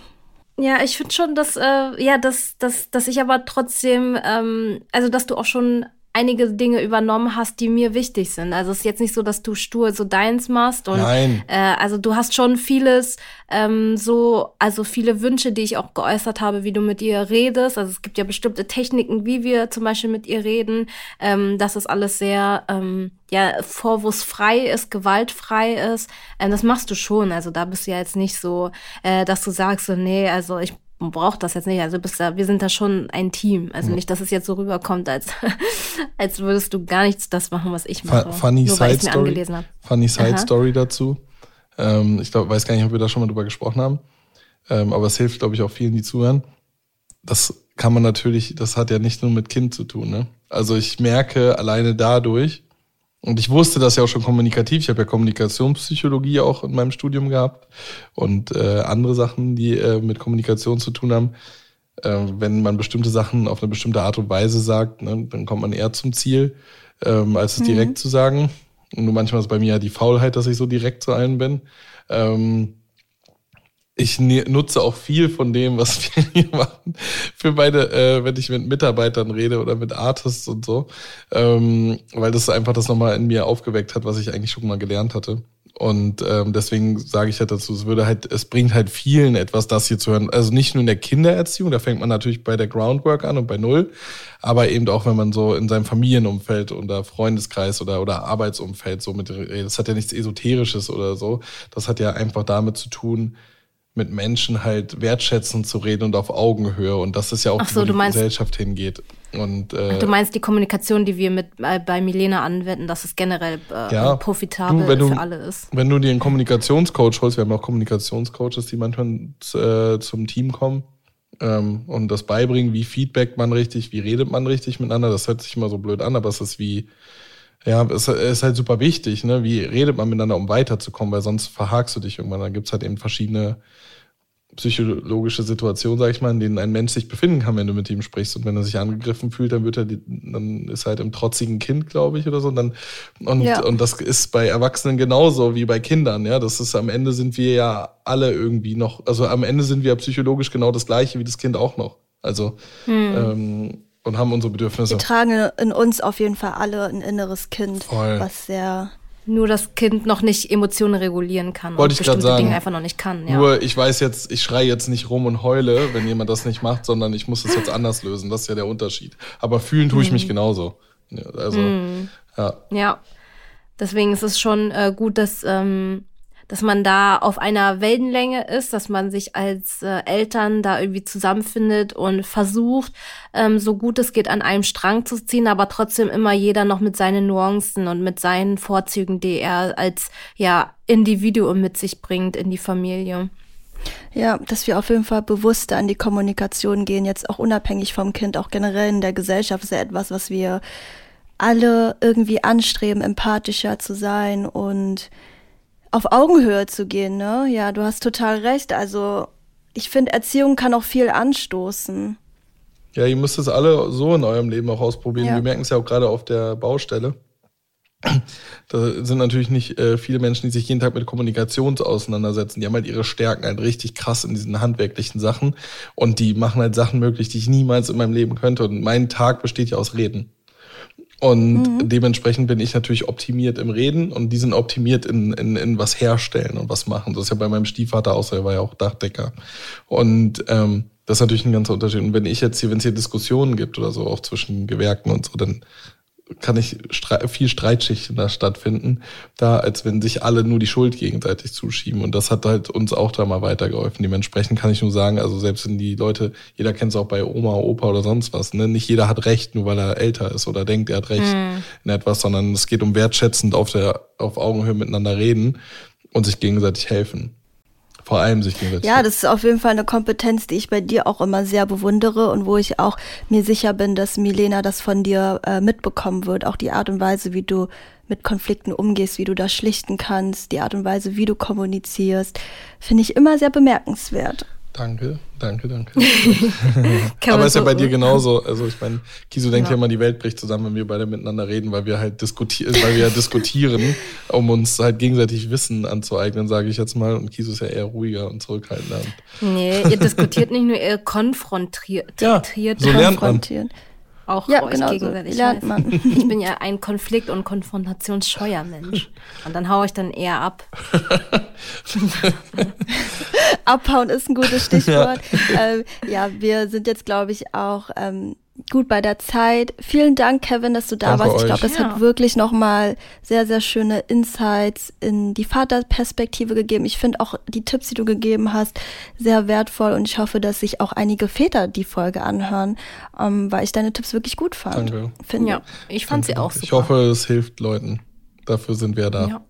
ja, ich finde schon, dass, äh, ja, dass, dass, dass ich aber trotzdem, ähm, also dass du auch schon einige Dinge übernommen hast, die mir wichtig sind. Also es ist jetzt nicht so, dass du stur so deins machst und Nein. Äh, also du hast schon vieles ähm, so, also viele Wünsche, die ich auch geäußert habe, wie du mit ihr redest. Also es gibt ja bestimmte Techniken, wie wir zum Beispiel mit ihr reden. Ähm, dass es alles sehr ähm, ja vorwurfsfrei ist, gewaltfrei ist. Ähm, das machst du schon. Also da bist du ja jetzt nicht so, äh, dass du sagst so, nee, also ich man braucht das jetzt nicht. Also bist da, wir sind da schon ein Team. Also nicht, dass es jetzt so rüberkommt, als, als würdest du gar nichts das machen, was ich mache. Funny nur, Side Story. Funny Side Aha. Story dazu. Ähm, ich glaube, weiß gar nicht, ob wir da schon mal drüber gesprochen haben. Ähm, aber es hilft, glaube ich, auch vielen, die zuhören. Das kann man natürlich, das hat ja nicht nur mit Kind zu tun. Ne? Also ich merke alleine dadurch, und ich wusste das ja auch schon kommunikativ. Ich habe ja Kommunikationspsychologie auch in meinem Studium gehabt und äh, andere Sachen, die äh, mit Kommunikation zu tun haben. Äh, wenn man bestimmte Sachen auf eine bestimmte Art und Weise sagt, ne, dann kommt man eher zum Ziel, ähm, als es mhm. direkt zu sagen. Nur manchmal ist bei mir ja die Faulheit, dass ich so direkt zu allen bin. Ähm, ich ne, nutze auch viel von dem, was wir hier machen, für meine, äh, wenn ich mit Mitarbeitern rede oder mit Artists und so, ähm, weil das einfach das nochmal in mir aufgeweckt hat, was ich eigentlich schon mal gelernt hatte. Und ähm, deswegen sage ich halt dazu, es würde halt, es bringt halt vielen etwas, das hier zu hören. Also nicht nur in der Kindererziehung, da fängt man natürlich bei der Groundwork an und bei Null, aber eben auch, wenn man so in seinem Familienumfeld oder Freundeskreis oder, oder Arbeitsumfeld so mit, das hat ja nichts Esoterisches oder so. Das hat ja einfach damit zu tun, mit Menschen halt wertschätzend zu reden und auf Augenhöhe. Und das ist ja auch, so, wo die meinst, Gesellschaft hingeht. Und, äh, Ach, du meinst die Kommunikation, die wir mit äh, bei Milena anwenden, dass es generell äh, ja, profitabel du, für du, alle ist. Wenn du dir einen Kommunikationscoach holst, wir haben auch Kommunikationscoaches, die manchmal äh, zum Team kommen ähm, und das beibringen, wie Feedback man richtig, wie redet man richtig miteinander. Das hört sich immer so blöd an, aber es ist wie ja, es ist halt super wichtig, ne? Wie redet man miteinander, um weiterzukommen, weil sonst verhakst du dich irgendwann. Dann gibt's halt eben verschiedene psychologische Situationen, sag ich mal, in denen ein Mensch sich befinden kann, wenn du mit ihm sprichst. Und wenn er sich angegriffen fühlt, dann wird er, die, dann ist er halt im trotzigen Kind, glaube ich, oder so. Und, dann, und, ja. und das ist bei Erwachsenen genauso wie bei Kindern, ja. Das ist am Ende sind wir ja alle irgendwie noch, also am Ende sind wir ja psychologisch genau das gleiche wie das Kind auch noch. Also hm. ähm, und haben unsere Bedürfnisse. Wir tragen in uns auf jeden Fall alle ein inneres Kind, Voll. was sehr nur das Kind noch nicht Emotionen regulieren kann Wollte und bestimmte sagen, Dinge einfach noch nicht kann. Ja. Nur ich weiß jetzt, ich schreie jetzt nicht rum und heule, wenn jemand das nicht macht, sondern ich muss es jetzt anders lösen. Das ist ja der Unterschied. Aber fühlen tue ich mich mhm. genauso. Ja, also mhm. ja. Ja. Deswegen ist es schon äh, gut, dass ähm, dass man da auf einer Wellenlänge ist, dass man sich als äh, Eltern da irgendwie zusammenfindet und versucht, ähm, so gut es geht, an einem Strang zu ziehen, aber trotzdem immer jeder noch mit seinen Nuancen und mit seinen Vorzügen, die er als ja Individuum mit sich bringt in die Familie. Ja, dass wir auf jeden Fall bewusster an die Kommunikation gehen, jetzt auch unabhängig vom Kind, auch generell in der Gesellschaft ist ja etwas, was wir alle irgendwie anstreben, empathischer zu sein und auf Augenhöhe zu gehen, ne? Ja, du hast total recht. Also ich finde, Erziehung kann auch viel anstoßen. Ja, ihr müsst es alle so in eurem Leben auch ausprobieren. Ja. Wir merken es ja auch gerade auf der Baustelle. Da sind natürlich nicht äh, viele Menschen, die sich jeden Tag mit Kommunikation auseinandersetzen. Die haben halt ihre Stärken halt richtig krass in diesen handwerklichen Sachen und die machen halt Sachen möglich, die ich niemals in meinem Leben könnte. Und mein Tag besteht ja aus Reden. Und mhm. dementsprechend bin ich natürlich optimiert im Reden und die sind optimiert in, in, in was herstellen und was machen. Das ist ja bei meinem Stiefvater auch so, er war ja auch Dachdecker. Und ähm, das ist natürlich ein ganzer Unterschied. Und wenn ich jetzt hier, wenn es hier Diskussionen gibt oder so, auch zwischen Gewerken und so, dann kann ich viel Streitschichten da stattfinden, da als wenn sich alle nur die Schuld gegenseitig zuschieben. Und das hat halt uns auch da mal weitergeholfen. Dementsprechend kann ich nur sagen, also selbst wenn die Leute, jeder kennt es auch bei Oma, Opa oder sonst was, ne? nicht jeder hat Recht, nur weil er älter ist oder denkt, er hat Recht mhm. in etwas, sondern es geht um wertschätzend auf der, auf Augenhöhe miteinander reden und sich gegenseitig helfen. Vor allem sich gegenseitig. Ja, das ist auf jeden Fall eine Kompetenz, die ich bei dir auch immer sehr bewundere und wo ich auch mir sicher bin, dass Milena das von dir äh, mitbekommen wird. Auch die Art und Weise, wie du mit Konflikten umgehst, wie du das schlichten kannst, die Art und Weise, wie du kommunizierst, finde ich immer sehr bemerkenswert. Danke, danke, danke. Aber ist ja bei dir genauso. Also ich meine, Kiso denkt ja. ja immer, die Welt bricht zusammen, wenn wir beide miteinander reden, weil wir halt diskutieren, weil wir ja diskutieren, um uns halt gegenseitig Wissen anzueignen, sage ich jetzt mal. Und Kiso ist ja eher ruhiger und zurückhaltender. Nee, ihr diskutiert nicht nur, ihr konfrontiert. Ja, so lernt man auch ja, euch genau gegenseitig. So lernt man. Ich bin ja ein Konflikt- und konfrontationsscheuer Mensch. Und dann haue ich dann eher ab. Abhauen ist ein gutes Stichwort. Ja, ähm, ja wir sind jetzt, glaube ich, auch ähm, gut bei der Zeit. Vielen Dank, Kevin, dass du da Danke warst. Ich glaube, das ja. hat wirklich nochmal sehr, sehr schöne Insights in die Vaterperspektive gegeben. Ich finde auch die Tipps, die du gegeben hast, sehr wertvoll und ich hoffe, dass sich auch einige Väter die Folge anhören, ähm, weil ich deine Tipps wirklich gut fand. Danke. Finde. Ja, ich fand Danke. sie auch super. Ich hoffe, es hilft Leuten. Dafür sind wir da. Ja.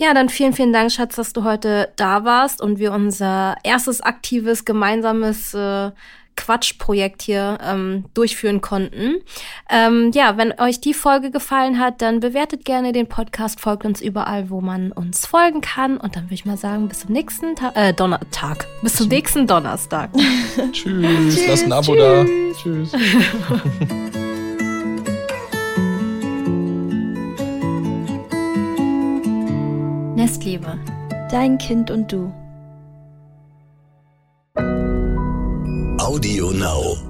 Ja, dann vielen, vielen Dank, Schatz, dass du heute da warst und wir unser erstes aktives gemeinsames äh, Quatschprojekt hier ähm, durchführen konnten. Ähm, ja, wenn euch die Folge gefallen hat, dann bewertet gerne den Podcast, folgt uns überall, wo man uns folgen kann. Und dann würde ich mal sagen, bis zum nächsten Ta äh, Donnerstag. Bis zum nächsten Donnerstag. tschüss, lasst ein Abo tschüss. da. Tschüss. Nestliebe. Dein Kind und du. Audio Now.